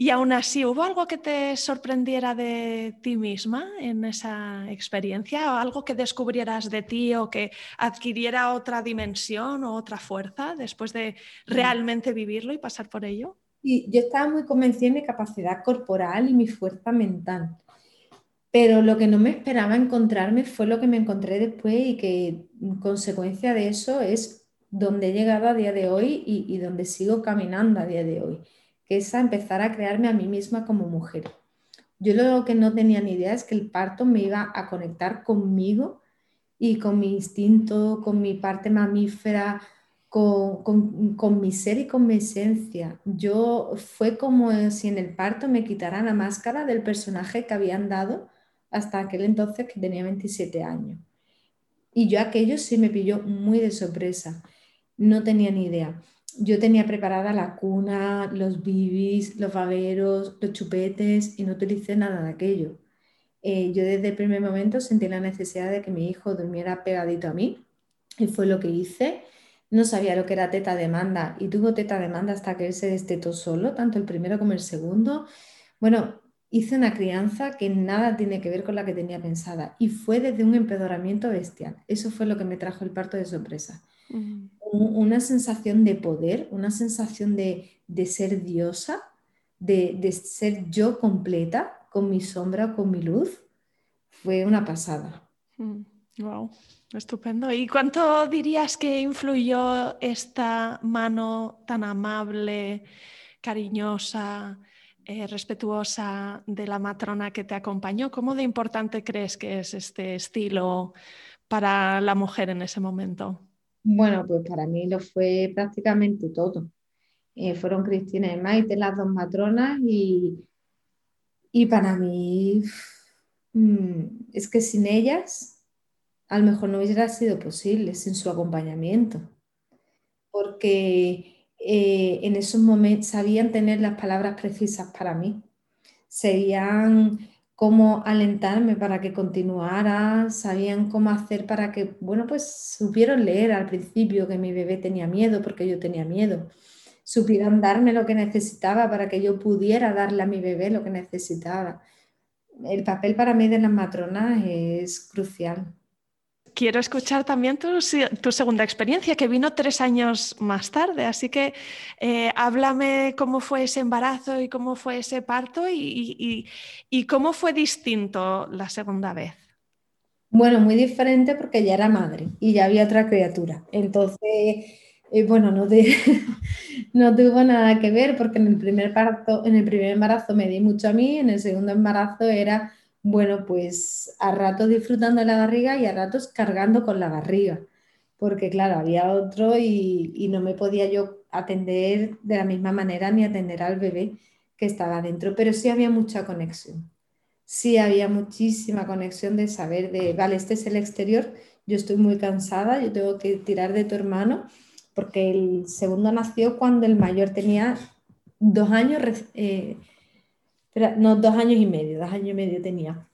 Y aún así, ¿hubo algo que te sorprendiera de ti misma en esa experiencia? ¿O algo que descubrieras de ti o que adquiriera otra dimensión o otra fuerza después de mm. realmente vivirlo y pasar por ello? Y yo estaba muy convencida de mi capacidad corporal y mi fuerza mental. Pero lo que no me esperaba encontrarme fue lo que me encontré después y que consecuencia de eso es donde he llegado a día de hoy y, y donde sigo caminando a día de hoy, que es a empezar a crearme a mí misma como mujer. Yo lo que no tenía ni idea es que el parto me iba a conectar conmigo y con mi instinto, con mi parte mamífera, con, mi ser y con mi esencia. Yo fue como si en el parto me quitaran la máscara del personaje que habían dado hasta aquel entonces que tenía 27 años. Y yo aquello sí me pilló muy de sorpresa. No tenía ni idea. Yo tenía preparada la cuna, los bibis, los baberos, los chupetes y no utilicé nada de aquello. Eh, yo desde el primer momento sentí la necesidad de que mi hijo durmiera pegadito a mí y fue lo que hice no sabía lo que era teta demanda y tuvo teta demanda hasta que él se destetó solo, tanto el primero como el segundo. Bueno, hice una crianza que nada tiene que ver con la que tenía pensada y fue desde un empedoramiento bestial. Eso fue lo que me trajo el parto de sorpresa. Una sensación de poder, una sensación de, ser diosa, de, ser yo completa, con mi sombra, con mi luz. Fue una pasada. Wow. Estupendo. ¿Y cuánto dirías que influyó esta mano tan amable, cariñosa, eh, respetuosa de la matrona que te acompañó? ¿Cómo de importante crees que es este estilo para la mujer en ese momento? Bueno, pues para mí lo fue prácticamente todo. Eh, fueron Cristina y Maite las dos matronas y, y para mí mm, es que sin ellas a lo mejor no hubiera sido posible sin su acompañamiento, porque eh, en esos momentos sabían tener las palabras precisas para mí, sabían cómo alentarme para que continuara, sabían cómo hacer para que, bueno, pues supieron leer al principio que mi bebé tenía miedo porque yo tenía miedo, supieron darme lo que necesitaba para que yo pudiera darle a mi bebé lo que necesitaba. El papel para mí de las matronas es crucial quiero escuchar también tu, segunda experiencia, que vino tres años más tarde. Así que eh, háblame cómo fue ese embarazo y cómo fue ese parto y, cómo fue distinto la segunda vez. Bueno, muy diferente porque ya era madre y ya había otra criatura. Entonces, eh, bueno, no, no tuvo nada que ver porque en el primer parto, en el primer embarazo me di mucho a mí, en el segundo embarazo era bueno, pues a ratos disfrutando de la barriga y a ratos cargando con la barriga. porque claro, había otro y, no me podía yo atender de la misma manera ni atender al bebé que estaba dentro, pero sí había mucha conexión. Sí había muchísima conexión de saber de, vale, este es el exterior, yo estoy muy cansada, yo tengo que tirar de tu hermano, porque el segundo nació cuando el mayor tenía dos años, eh, no, dos años y medio, dos años y medio tenía.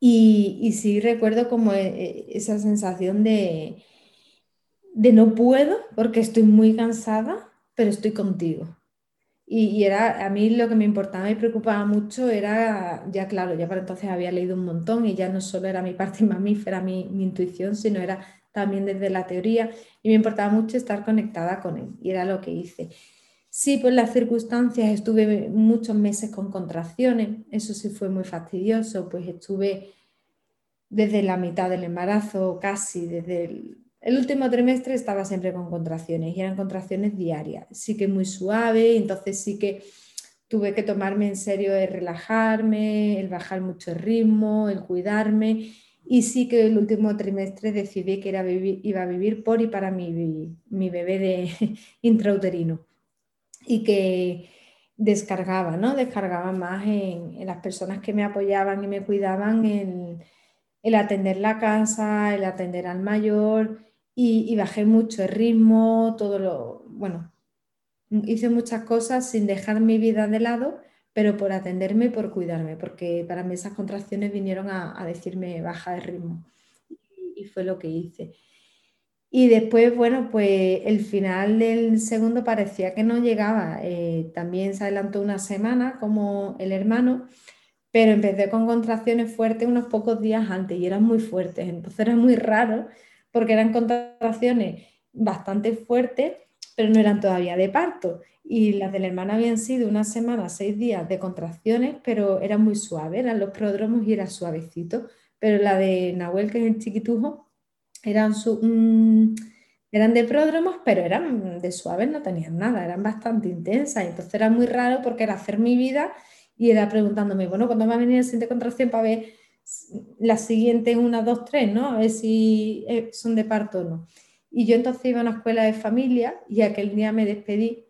Y, y sí recuerdo como eh, eh, esa sensación de, de no puedo porque estoy muy cansada, pero estoy contigo. Y, era, a mí lo que me importaba y preocupaba mucho era, ya claro, ya para entonces había leído un montón y ya no solo era mi parte mamífera, mi, mi intuición, sino era también desde la teoría y me importaba mucho estar conectada con él y era lo que hice. Sí, por las circunstancias estuve muchos meses con contracciones, eso sí fue muy fastidioso, pues estuve desde la mitad del embarazo, casi desde el último trimestre estaba siempre con contracciones y eran contracciones diarias. Sí que muy suave, entonces sí que tuve que tomarme en serio el relajarme, el bajar mucho el ritmo, el cuidarme. Y sí que el último trimestre decidí que era iba a vivir por y para mi, mi bebé de intrauterino. Y que descargaba, ¿no? Descargaba más en, las personas que me apoyaban y me cuidaban, en el atender la casa, el atender al mayor y, bajé mucho el ritmo, todo lo, bueno, hice muchas cosas sin dejar mi vida de lado, pero por atenderme y por cuidarme, porque para mí esas contracciones vinieron a, decirme baja de ritmo y, fue lo que hice. Y después, bueno, pues el final del segundo parecía que no llegaba. Eh, también se adelantó una semana como el hermano, pero empecé con contracciones fuertes unos pocos días antes y eran muy fuertes. Entonces era muy raro porque eran contracciones bastante fuertes, pero no eran todavía de parto. Y las de la hermana habían sido una semana, seis días de contracciones, pero eran muy suaves, eran los pródromos y era suavecito. Pero la de Nahuel, que es el chiquitujo, eran, mm, eran de pródromos, pero eran de suaves, no tenían nada, eran bastante intensas. Entonces era muy raro porque era hacer mi vida y era preguntándome, bueno, ¿cuándo va a venir el siguiente contracción para ver la siguiente una, dos, tres, ¿no? A ver si eh, son de parto o no. Y yo entonces iba a una escuela de familia y aquel día me despedí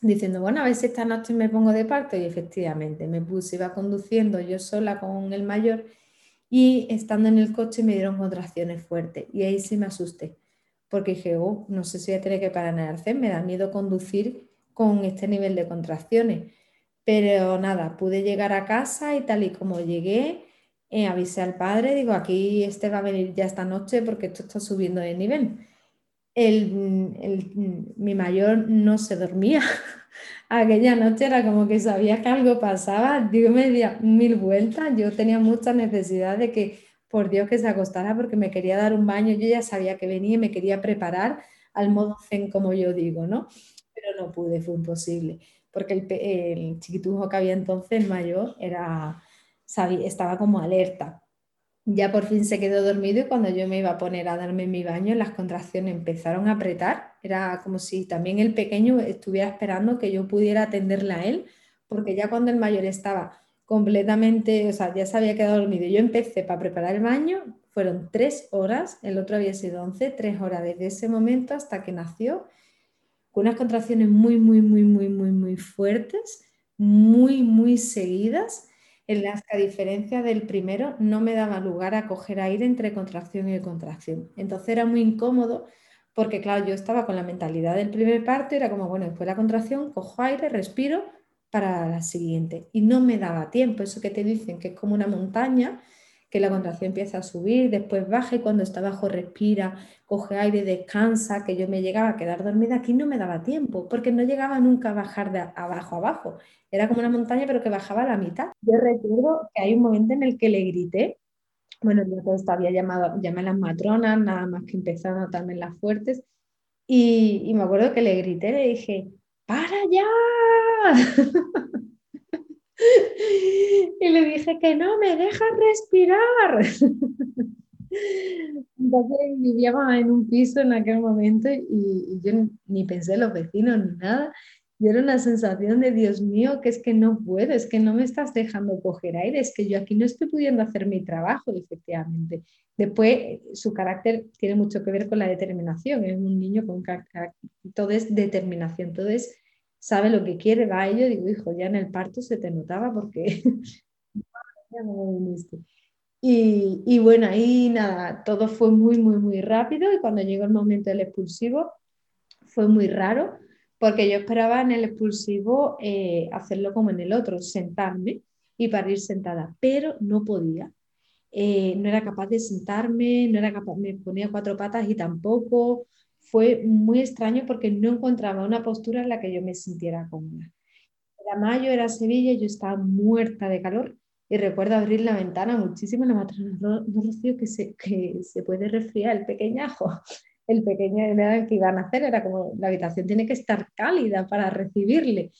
diciendo, bueno, a ver si esta noche me pongo de parto y efectivamente me puse, iba conduciendo yo sola con el mayor y estando en el coche me dieron contracciones fuertes y ahí sí me asusté porque dije, oh, no sé si voy a tener que parar en el me da miedo conducir con este nivel de contracciones. Pero nada, pude llegar a casa y tal y como llegué, eh, avisé al padre, digo, aquí este va a venir ya esta noche porque esto está subiendo de nivel. mi mayor no se dormía. Aquella noche era como que sabía que algo pasaba, dio media mil vueltas. Yo tenía mucha necesidad de que, por Dios, que se acostara porque me quería dar un baño. Yo ya sabía que venía y me quería preparar al modo zen, como yo digo, ¿no? Pero no pude, fue imposible, porque el, el chiquitujo que había entonces, el mayor, era estaba como alerta. Ya por fin se quedó dormido y cuando yo me iba a poner a darme mi baño, las contracciones empezaron a apretar. Era como si también el pequeño estuviera esperando que yo pudiera atenderle a él, porque ya cuando el mayor estaba completamente, o sea, ya se había quedado dormido. Yo empecé para preparar el baño, fueron tres horas, el otro había sido once, tres horas desde ese momento hasta que nació, con unas contracciones muy, muy, muy, muy, muy, muy fuertes, muy, muy seguidas en las que a diferencia del primero no me daba lugar a coger aire entre contracción y contracción. Entonces era muy incómodo porque, claro, yo estaba con la mentalidad del primer parto era como, bueno, después de la contracción, cojo aire, respiro para la siguiente. Y no me daba tiempo, eso que te dicen que es como una montaña, que la contracción empieza a subir, después baja y cuando está abajo respira, coge aire, descansa, que yo me llegaba a quedar dormida, aquí no me daba tiempo, porque no llegaba nunca a bajar de abajo a abajo. Era como una montaña, pero que bajaba a la mitad. Yo recuerdo que hay un momento en el que le grité, bueno, yo había llamado, llamé a las matronas, nada más que empezaron a notarme las fuertes, y, y me acuerdo que le grité, le dije, ¡para ya! y le dije que no me dejan respirar. Entonces vivíamos en un piso en aquel momento y, y, yo ni pensé en los vecinos ni nada Y era una sensación de, Dios mío, que es que no puedo, es que no me estás dejando coger aire, es que yo aquí no estoy pudiendo hacer mi trabajo, efectivamente. Después, su carácter tiene mucho que ver con la determinación, es un niño con carácter, todo es determinación, todo es, sabe lo que quiere, va a ello, digo, hijo, ya en el parto se te notaba porque viniste. Y, y, bueno, ahí nada, todo fue muy, muy, muy rápido y cuando llegó el momento del expulsivo fue muy raro porque yo esperaba en el expulsivo eh, hacerlo como en el otro, sentarme y parir sentada, pero no podía. Eh, no era capaz de sentarme, no era capaz, me ponía cuatro patas y tampoco. Fue muy extraño porque no encontraba una postura en la que yo me sintiera cómoda. Era mayo, era Sevilla, yo estaba muerta de calor y recuerdo abrir la ventana muchísimo la matrona, no, no Rocío, que se, que se puede resfriar el pequeñajo el pequeño que iban a hacer, era como la habitación tiene que estar cálida para recibirle.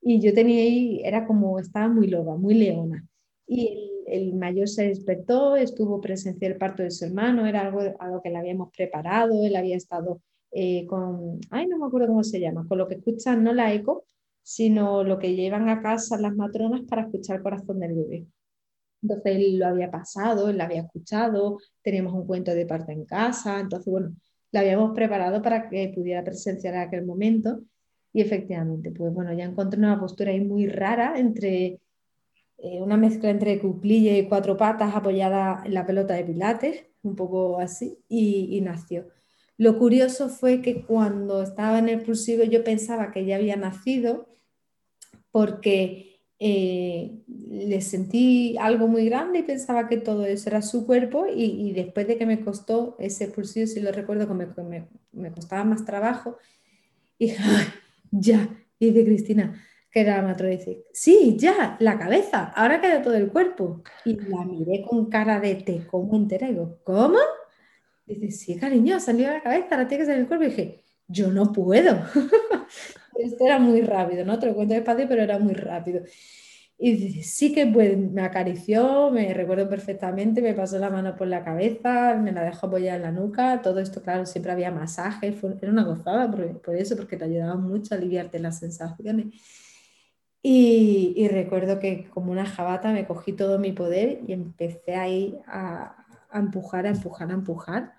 Y yo tenía ahí, era como, estaba muy loba, muy leona. Y el, mayor se despertó, estuvo presencia el parto de su hermano, era algo, algo que le habíamos preparado, él había estado eh, con, ay, no me acuerdo cómo se llama, con lo que escuchan no la eco, sino lo que llevan a casa las matronas para escuchar el corazón del bebé. Entonces él lo había pasado, él lo había escuchado, teníamos un cuento de parto en casa, entonces bueno, la habíamos preparado para que pudiera presenciar aquel momento y efectivamente, pues bueno, ya encontré una postura ahí muy rara entre eh, una mezcla entre cuclilla y cuatro patas apoyada en la pelota de pilates, un poco así, y, nació. Lo curioso fue que cuando estaba en el pulsivo yo pensaba que ya había nacido porque eh, le sentí algo muy grande y pensaba que todo eso era su cuerpo y, después de que me costó ese pulsillo, si lo recuerdo que me, me, costaba más trabajo, dije, ya, dice Cristina, que era la matrona, dice, sí, ya, la cabeza, ahora queda todo el cuerpo. Y la miré con cara de te como entera y digo, ¿cómo? Dice, sí, cariño, salió la cabeza, ahora tiene que salir el cuerpo. Y dije, yo no puedo. Esto era muy rápido, ¿no? Te lo cuento despacio, pero era muy rápido. Y sí que me acarició, me recuerdo perfectamente, me pasó la mano por la cabeza, me la dejó apoyar en la nuca, todo esto, claro, siempre había masajes, era una gozada por, por, eso, porque te ayudaba mucho a aliviarte las sensaciones. Y, y, recuerdo que como una jabata me cogí todo mi poder y empecé ahí a, a empujar, a empujar, a empujar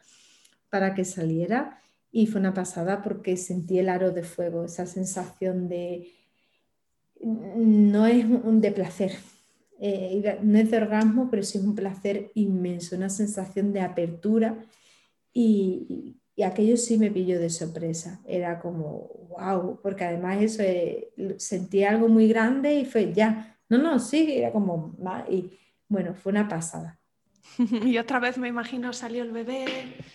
para que saliera y fue una pasada porque sentí el aro de fuego, esa sensación de, no es un de placer, eh, no es de orgasmo, pero sí es un placer inmenso, una sensación de apertura y, aquello sí me pilló de sorpresa, era como, wow, porque además eso, eh, sentí algo muy grande y fue ya, no, no, sí, era como, y bueno, fue una pasada. Y otra vez me imagino salió el bebé,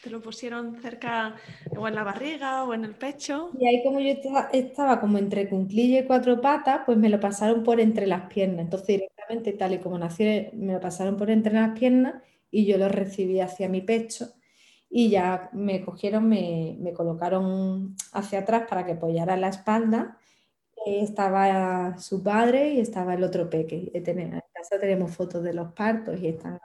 te lo pusieron cerca o en la barriga o en el pecho. Y ahí como yo estaba, como entre cunclilla y cuatro patas, pues me lo pasaron por entre las piernas. Entonces directamente tal y como nació, me lo pasaron por entre las piernas y yo lo recibí hacia mi pecho y ya me cogieron, me, me colocaron hacia atrás para que apoyara la espalda. estaba su padre y estaba el otro peque. En casa tenemos fotos de los partos y están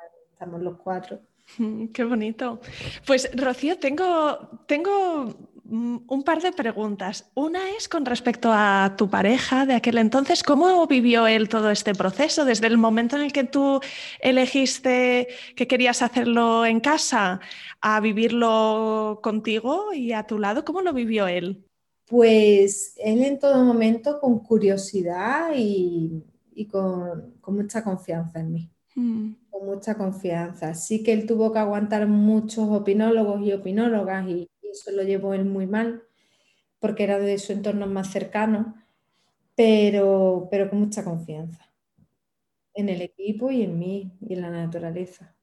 los cuatro. Qué bonito. Pues Rocío, tengo, tengo mm, un par de preguntas. Una es con respecto a tu pareja de aquel entonces. ¿Cómo vivió él todo este proceso? Desde el momento en el que tú elegiste que querías hacerlo en casa a vivirlo contigo y a tu lado, ¿cómo lo vivió él? Pues él en todo momento con curiosidad y, con, con mucha confianza en mí. Mm. Con mucha confianza. Sí que él tuvo que aguantar muchos opinólogos y opinólogas y, eso lo llevó él muy mal porque era de su entorno más cercano, pero, pero con mucha confianza en el equipo y en mí y en la naturaleza.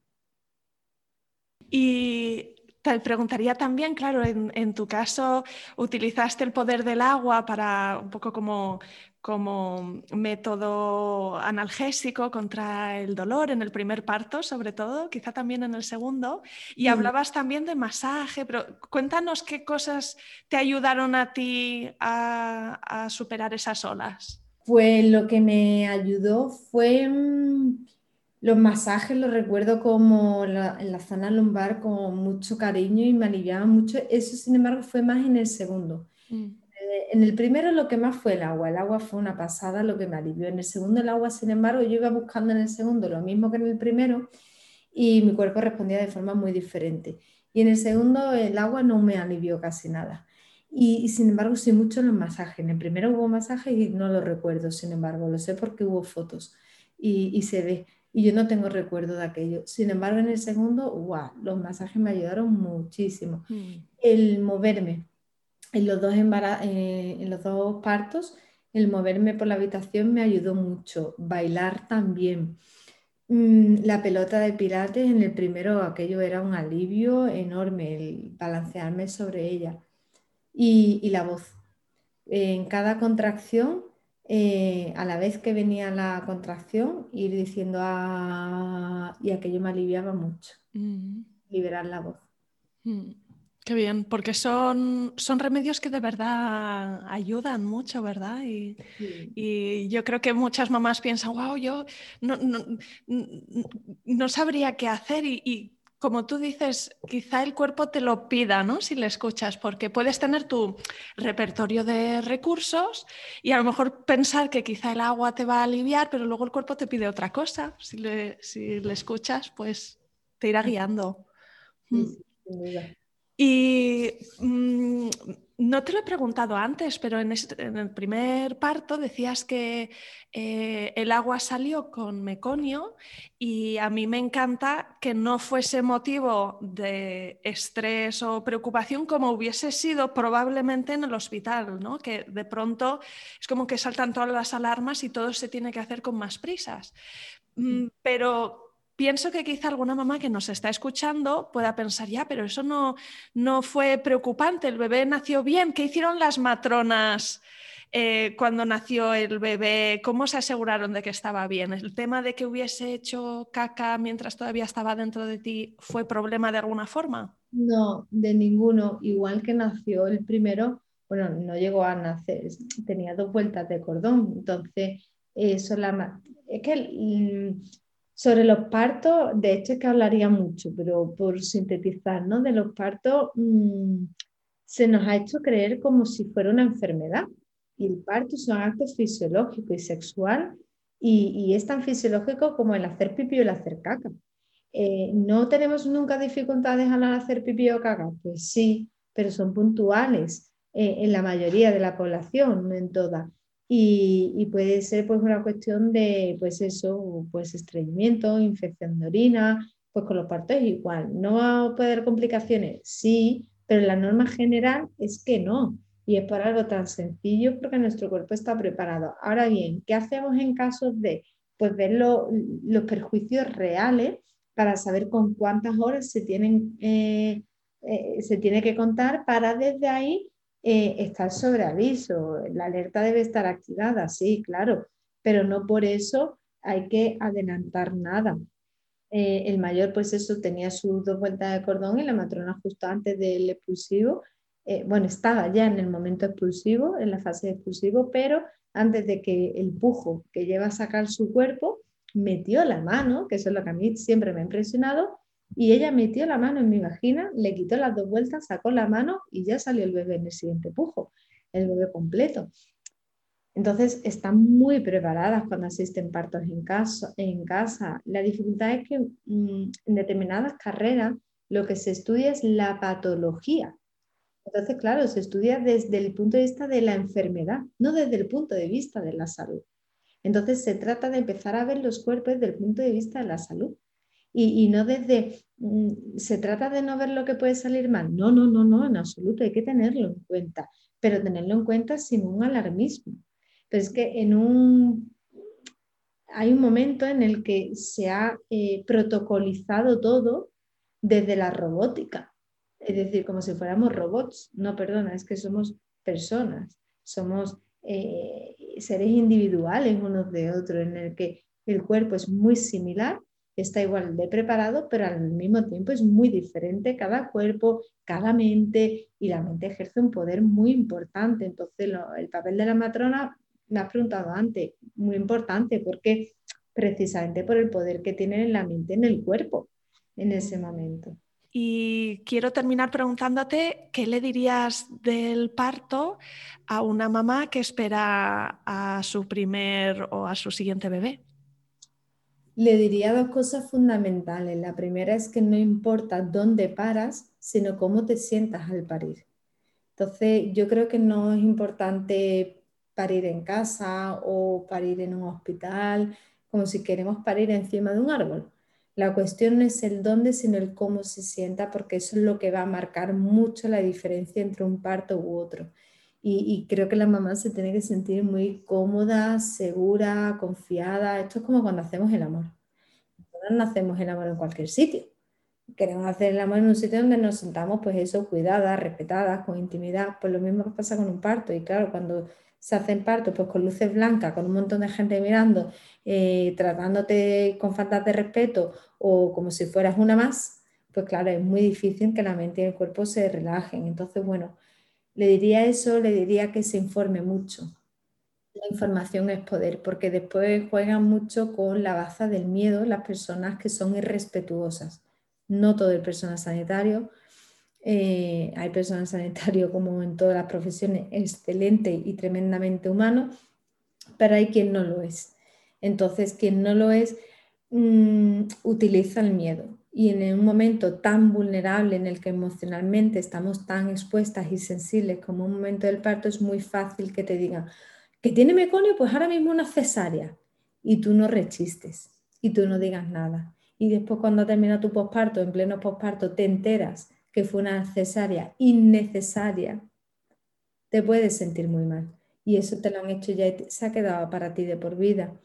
Y te preguntaría también, claro, en, tu caso utilizaste el poder del agua para un poco como, como método analgésico contra el dolor en el primer parto, sobre todo, quizá también en el segundo. Y hablabas también de masaje, pero cuéntanos qué cosas te ayudaron a ti a, superar esas olas. Pues lo que me ayudó fue mm, los masajes los recuerdo como en la zona lumbar con mucho cariño y me aliviaban mucho. Eso, sin embargo, fue más en el segundo. Mm. En el primero lo que más fue el agua. El agua fue una pasada, lo que me alivió. En el segundo el agua, sin embargo, yo iba buscando en el segundo lo mismo que en el primero y mi cuerpo respondía de forma muy diferente. Y en el segundo el agua no me alivió casi nada. Y, sin embargo, sí mucho los masajes. En el primero hubo masajes y no lo recuerdo, sin embargo, lo sé porque hubo fotos y, se ve. Y yo no tengo recuerdo de aquello. Sin embargo, en el segundo, wow, los masajes me ayudaron muchísimo. Mm. El moverme en los, dos eh, en los dos partos, el moverme por la habitación me ayudó mucho. Bailar también. Mm, la pelota de pilates en el primero, aquello era un alivio enorme, el balancearme sobre ella y, la voz. En cada contracción, eh, a la vez que venía la contracción, ir diciendo ah, y aquello me aliviaba mucho, mm. liberar la voz. Mm. Qué bien, porque son, son remedios que de verdad ayudan mucho, ¿verdad? Y, y yo creo que muchas mamás piensan, wow, yo no, no, no sabría qué hacer y como tú dices, quizá el cuerpo te lo pida, ¿no? Si le escuchas, porque puedes tener tu repertorio de recursos y a lo mejor pensar que quizá el agua te va a aliviar, pero luego el cuerpo te pide otra cosa. Si le, escuchas, pues te irá guiando. Mm. Y mm, no te lo he preguntado antes, pero en, el primer parto decías que eh, el agua salió con meconio y a mí me encanta que no fuese motivo de estrés o preocupación como hubiese sido probablemente en el hospital, ¿no? que de pronto es como que saltan todas las alarmas y todo se tiene que hacer con más prisas. Mm, pero pienso que quizá alguna mamá que nos está escuchando pueda pensar, ya, pero eso no, no fue preocupante, el bebé nació bien, ¿qué hicieron las matronas? Eh, cuando nació el bebé, ¿cómo se aseguraron de que estaba bien? ¿El tema de que hubiese hecho caca mientras todavía estaba dentro de ti fue problema de alguna forma? No, de ninguno. Igual que nació el primero, bueno, no llegó a nacer, tenía dos vueltas de cordón, entonces eso. Es que sobre los partos, de hecho es que hablaría mucho, pero por sintetizar, ¿no? De los partos mm, se nos ha hecho creer como si fuera una enfermedad. Y el parto es un acto fisiológico y sexual y, es tan fisiológico como el hacer pipí o el hacer caca. Eh, ¿No tenemos nunca dificultades al hacer pipí o caca? Pues sí, pero son puntuales eh, en la mayoría de la población, no en toda y, puede ser pues una cuestión de pues eso, pues estreñimiento, infección de orina, pues con los partos igual. ¿No va a poder complicaciones? Sí, pero la norma general es que no. Y es por algo tan sencillo porque nuestro cuerpo está preparado. Ahora bien, ¿qué hacemos en casos de pues ver los perjuicios reales para saber con cuántas horas se tienen, eh, eh, se tiene que contar para desde ahí eh, estar sobre aviso. La alerta debe estar activada, sí, claro, pero no por eso hay que adelantar nada. Eh, el mayor, pues eso, tenía sus dos vueltas de cordón y la matrona justo antes del expulsivo, eh, bueno, estaba ya en el momento expulsivo, en la fase de expulsivo, pero antes de que el pujo que lleva a sacar su cuerpo, metió la mano, que eso es lo que a mí siempre me ha impresionado, y ella metió la mano en mi vagina, le quitó las dos vueltas, sacó la mano y ya salió el bebé en el siguiente pujo, el bebé completo. Entonces están muy preparadas cuando asisten partos en casa. En casa. La dificultad es que mm, en determinadas carreras lo que se estudia es la patología. Entonces, claro, se estudia desde el punto de vista de la enfermedad, no desde el punto de vista de la salud. Entonces, se trata de empezar a ver los cuerpos desde el punto de vista de la salud y, no desde, mm, se trata de no ver lo que puede salir mal. No, no, no, no, en absoluto, hay que tenerlo en cuenta, pero tenerlo en cuenta sin un alarmismo. Pero es que en un, hay un momento en el que se ha eh, protocolizado todo desde la robótica, es decir, como si fuéramos robots. No, perdona, es que somos personas, somos eh, seres individuales unos de otros, en el que el cuerpo es muy similar, está igual de preparado, pero al mismo tiempo es muy diferente cada cuerpo, cada mente, y la mente ejerce un poder muy importante. Entonces, el papel de la matrona, me has preguntado antes, muy importante, porque precisamente por el poder que tiene la mente en el cuerpo en ese momento. Y quiero terminar preguntándote qué le dirías del parto a una mamá que espera a su primer o a su siguiente bebé. Le diría dos cosas fundamentales. La primera es que no importa dónde paras, sino cómo te sientas al parir. Entonces, yo creo que no es importante parir en casa o parir en un hospital, como si queremos parir encima de un árbol. La cuestión no es el dónde, sino el cómo se sienta, porque eso es lo que va a marcar mucho la diferencia entre un parto u otro. Y, creo que la mamá se tiene que sentir muy cómoda, segura, confiada. Esto es como cuando hacemos el amor. no hacemos el amor en cualquier sitio. Queremos hacer el amor en un sitio donde nos sentamos, pues eso, cuidadas, respetadas, con intimidad. Pues lo mismo pasa con un parto. Y claro, cuando se hacen partos, pues con luces blancas, con un montón de gente mirando, eh, tratándote con falta de respeto o como si fueras una más, pues claro, es muy difícil que la mente y el cuerpo se relajen. Entonces, bueno, le diría eso, le diría que se informe mucho. La información es poder, porque después juegan mucho con la baza del miedo las personas que son irrespetuosas. No todo el personal sanitario. Eh, hay personal sanitario, como en todas las profesiones, excelente y tremendamente humano, pero hay quien no lo es. Entonces, quien no lo es, mm, utiliza el miedo. Y en un momento tan vulnerable en el que emocionalmente estamos tan expuestas y sensibles como un momento del parto, es muy fácil que te digan que tiene meconio, pues ahora mismo una cesárea. Y tú no rechistes y tú no digas nada. Y después cuando termina tu posparto, en pleno posparto, te enteras que fue una cesárea innecesaria, te puedes sentir muy mal. Y eso te lo han hecho ya y se ha quedado para ti de por vida.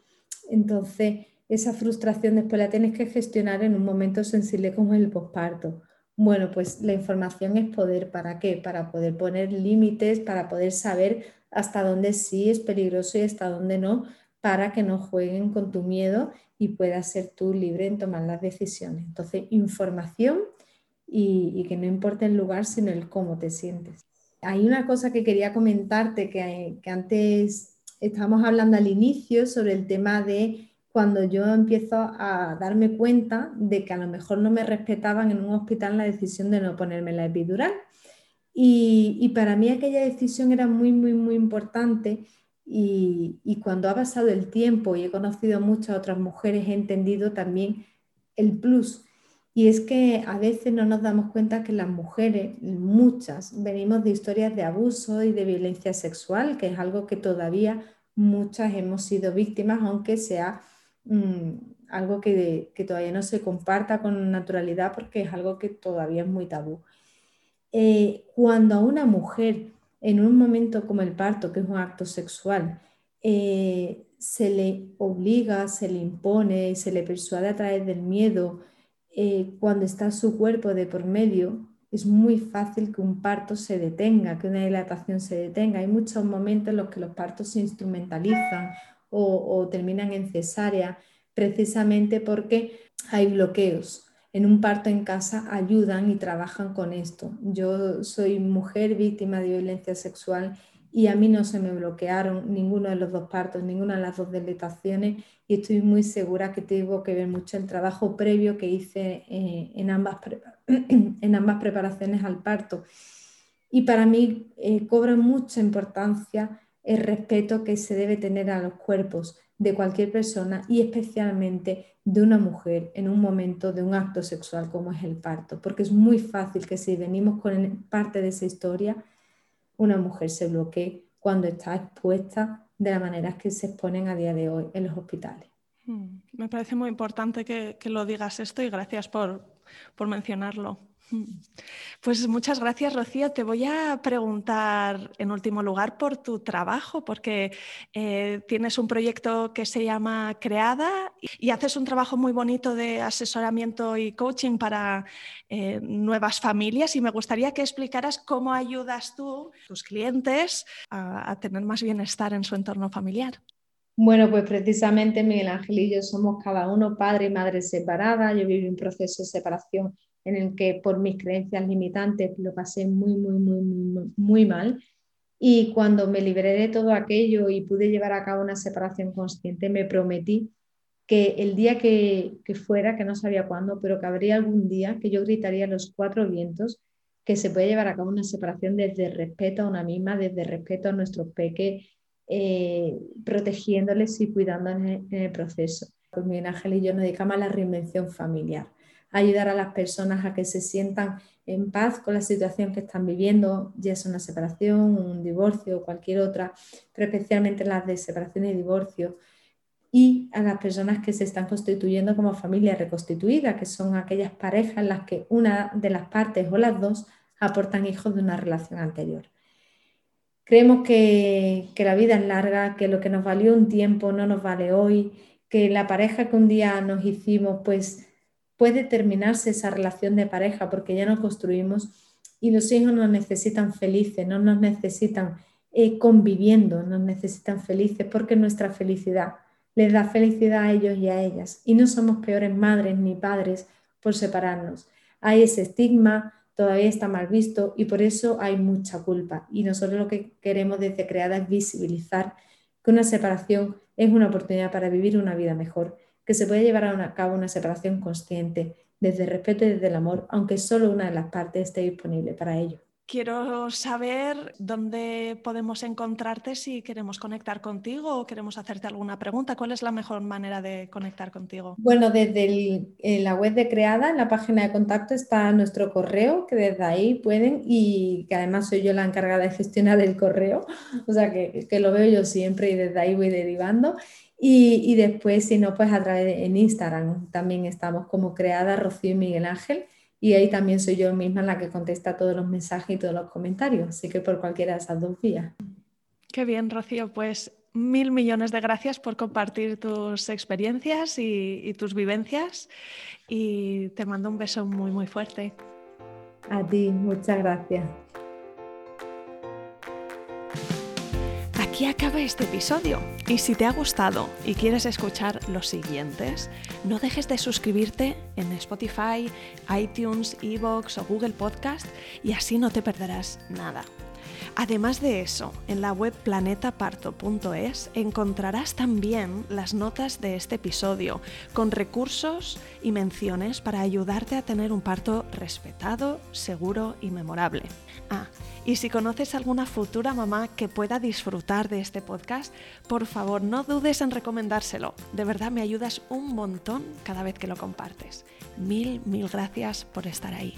Entonces, esa frustración después la tienes que gestionar en un momento sensible como el posparto. Bueno, pues la información es poder. ¿Para qué? Para poder poner límites, para poder saber hasta dónde sí es peligroso y hasta dónde no, para que no jueguen con tu miedo y puedas ser tú libre en tomar las decisiones. Entonces, información y, que no importa el lugar, sino el cómo te sientes. Hay una cosa que quería comentarte que, que antes estábamos hablando al inicio sobre el tema de cuando yo empiezo a darme cuenta de que a lo mejor no me respetaban en un hospital la decisión de no ponerme la epidural. Y, y para mí aquella decisión era muy, muy, muy importante y, y, cuando ha pasado el tiempo y he conocido muchas otras mujeres, he entendido también el plus y es que a veces no nos damos cuenta que las mujeres, muchas, venimos de historias de abuso y de violencia sexual, que es algo que todavía muchas hemos sido víctimas, aunque sea mm, algo que, todavía no se comparta con naturalidad porque es algo que todavía es muy tabú. Eh, cuando a una mujer, en un momento como el parto, que es un acto sexual, eh, se le obliga, se le impone, se le persuade a través del miedo, eh, cuando está su cuerpo de por medio, es muy fácil que un parto se detenga, que una dilatación se detenga. Hay muchos momentos en los que los partos se instrumentalizan o, terminan en cesárea, precisamente porque hay bloqueos. En un parto en casa ayudan y trabajan con esto. Yo soy mujer víctima de violencia sexual y a mí no se me bloquearon ninguno de los dos partos, ninguna de las dos dilataciones y estoy muy segura que tengo que ver mucho el trabajo previo que hice eh, en, ambas en ambas preparaciones al parto. Y para mí eh, cobra mucha importancia el respeto que se debe tener a los cuerpos de cualquier persona y especialmente de una mujer en un momento de un acto sexual como es el parto, porque es muy fácil que si venimos con parte de esa historia, una mujer se bloquee cuando está expuesta de la manera que se exponen a día de hoy en los hospitales. Mm, me parece muy importante que, lo digas esto y gracias por, por mencionarlo. Pues muchas gracias, Rocío. Te voy a preguntar en último lugar por tu trabajo, porque eh, tienes un proyecto que se llama Creada y haces un trabajo muy bonito de asesoramiento y coaching para eh, nuevas familias y me gustaría que explicaras cómo ayudas tú, tus clientes, a, a tener más bienestar en su entorno familiar. Bueno, pues precisamente Miguel Ángel y yo somos cada uno padre y madre separada. Yo viví un proceso de separación en el que por mis creencias limitantes lo pasé muy, muy, muy, muy, mal. Y cuando me liberé de todo aquello y pude llevar a cabo una separación consciente, me prometí que el día que, fuera, que no sabía cuándo, pero que habría algún día que yo gritaría a los cuatro vientos que se puede llevar a cabo una separación desde respeto a una misma, desde respeto a nuestros peques, eh, protegiéndoles y cuidándoles en el proceso. Pues Miguel Ángel y yo nos dedicamos a la reinvención familiar, ayudar a las personas a que se sientan en paz con la situación que están viviendo, ya sea una separación, un divorcio o cualquier otra, pero especialmente las de separación y divorcio, y a las personas que se están constituyendo como familia reconstituida, que son aquellas parejas en las que una de las partes o las dos aportan hijos de una relación anterior. Creemos que, que la vida es larga, que lo que nos valió un tiempo no nos vale hoy, que la pareja que un día nos hicimos, pues puede terminarse esa relación de pareja porque ya no construimos y los hijos nos necesitan felices, no nos necesitan eh, conviviendo, nos necesitan felices porque nuestra felicidad les da felicidad a ellos y a ellas. Y no somos peores madres ni padres por separarnos. Hay ese estigma, todavía está mal visto y por eso hay mucha culpa. Y nosotros lo que queremos desde Creada es visibilizar que una separación es una oportunidad para vivir una vida mejor que se puede llevar a, cabo una separación consciente, desde el respeto y desde el amor, aunque solo una de las partes esté disponible para ello. Quiero saber dónde podemos encontrarte si queremos conectar contigo o queremos hacerte alguna pregunta. ¿Cuál es la mejor manera de conectar contigo? Bueno, desde la web de Creada, en la página de contacto está nuestro correo, que desde ahí pueden, y que además soy yo la encargada de gestionar el correo, o sea que, que lo veo yo siempre y desde ahí voy derivando. Y, después, si no, pues a través de en Instagram también estamos como creada Rocío y Miguel Ángel. Y ahí también soy yo misma la que contesta todos los mensajes y todos los comentarios. Así que por cualquiera de esas dos vías. Qué bien, Rocío. Pues mil millones de gracias por compartir tus experiencias y, y tus vivencias. Y te mando un beso muy, muy fuerte. A ti, muchas gracias. Aquí acaba este episodio. Y si te ha gustado y quieres escuchar los siguientes, no dejes de suscribirte en Spotify, iTunes, Evox o Google Podcast y así no te perderás nada. Además de eso, en la web planetaparto.es encontrarás también las notas de este episodio, con recursos y menciones para ayudarte a tener un parto respetado, seguro y memorable. Ah, y si conoces alguna futura mamá que pueda disfrutar de este podcast, por favor no dudes en recomendárselo. De verdad me ayudas un montón cada vez que lo compartes. Mil, mil gracias por estar ahí.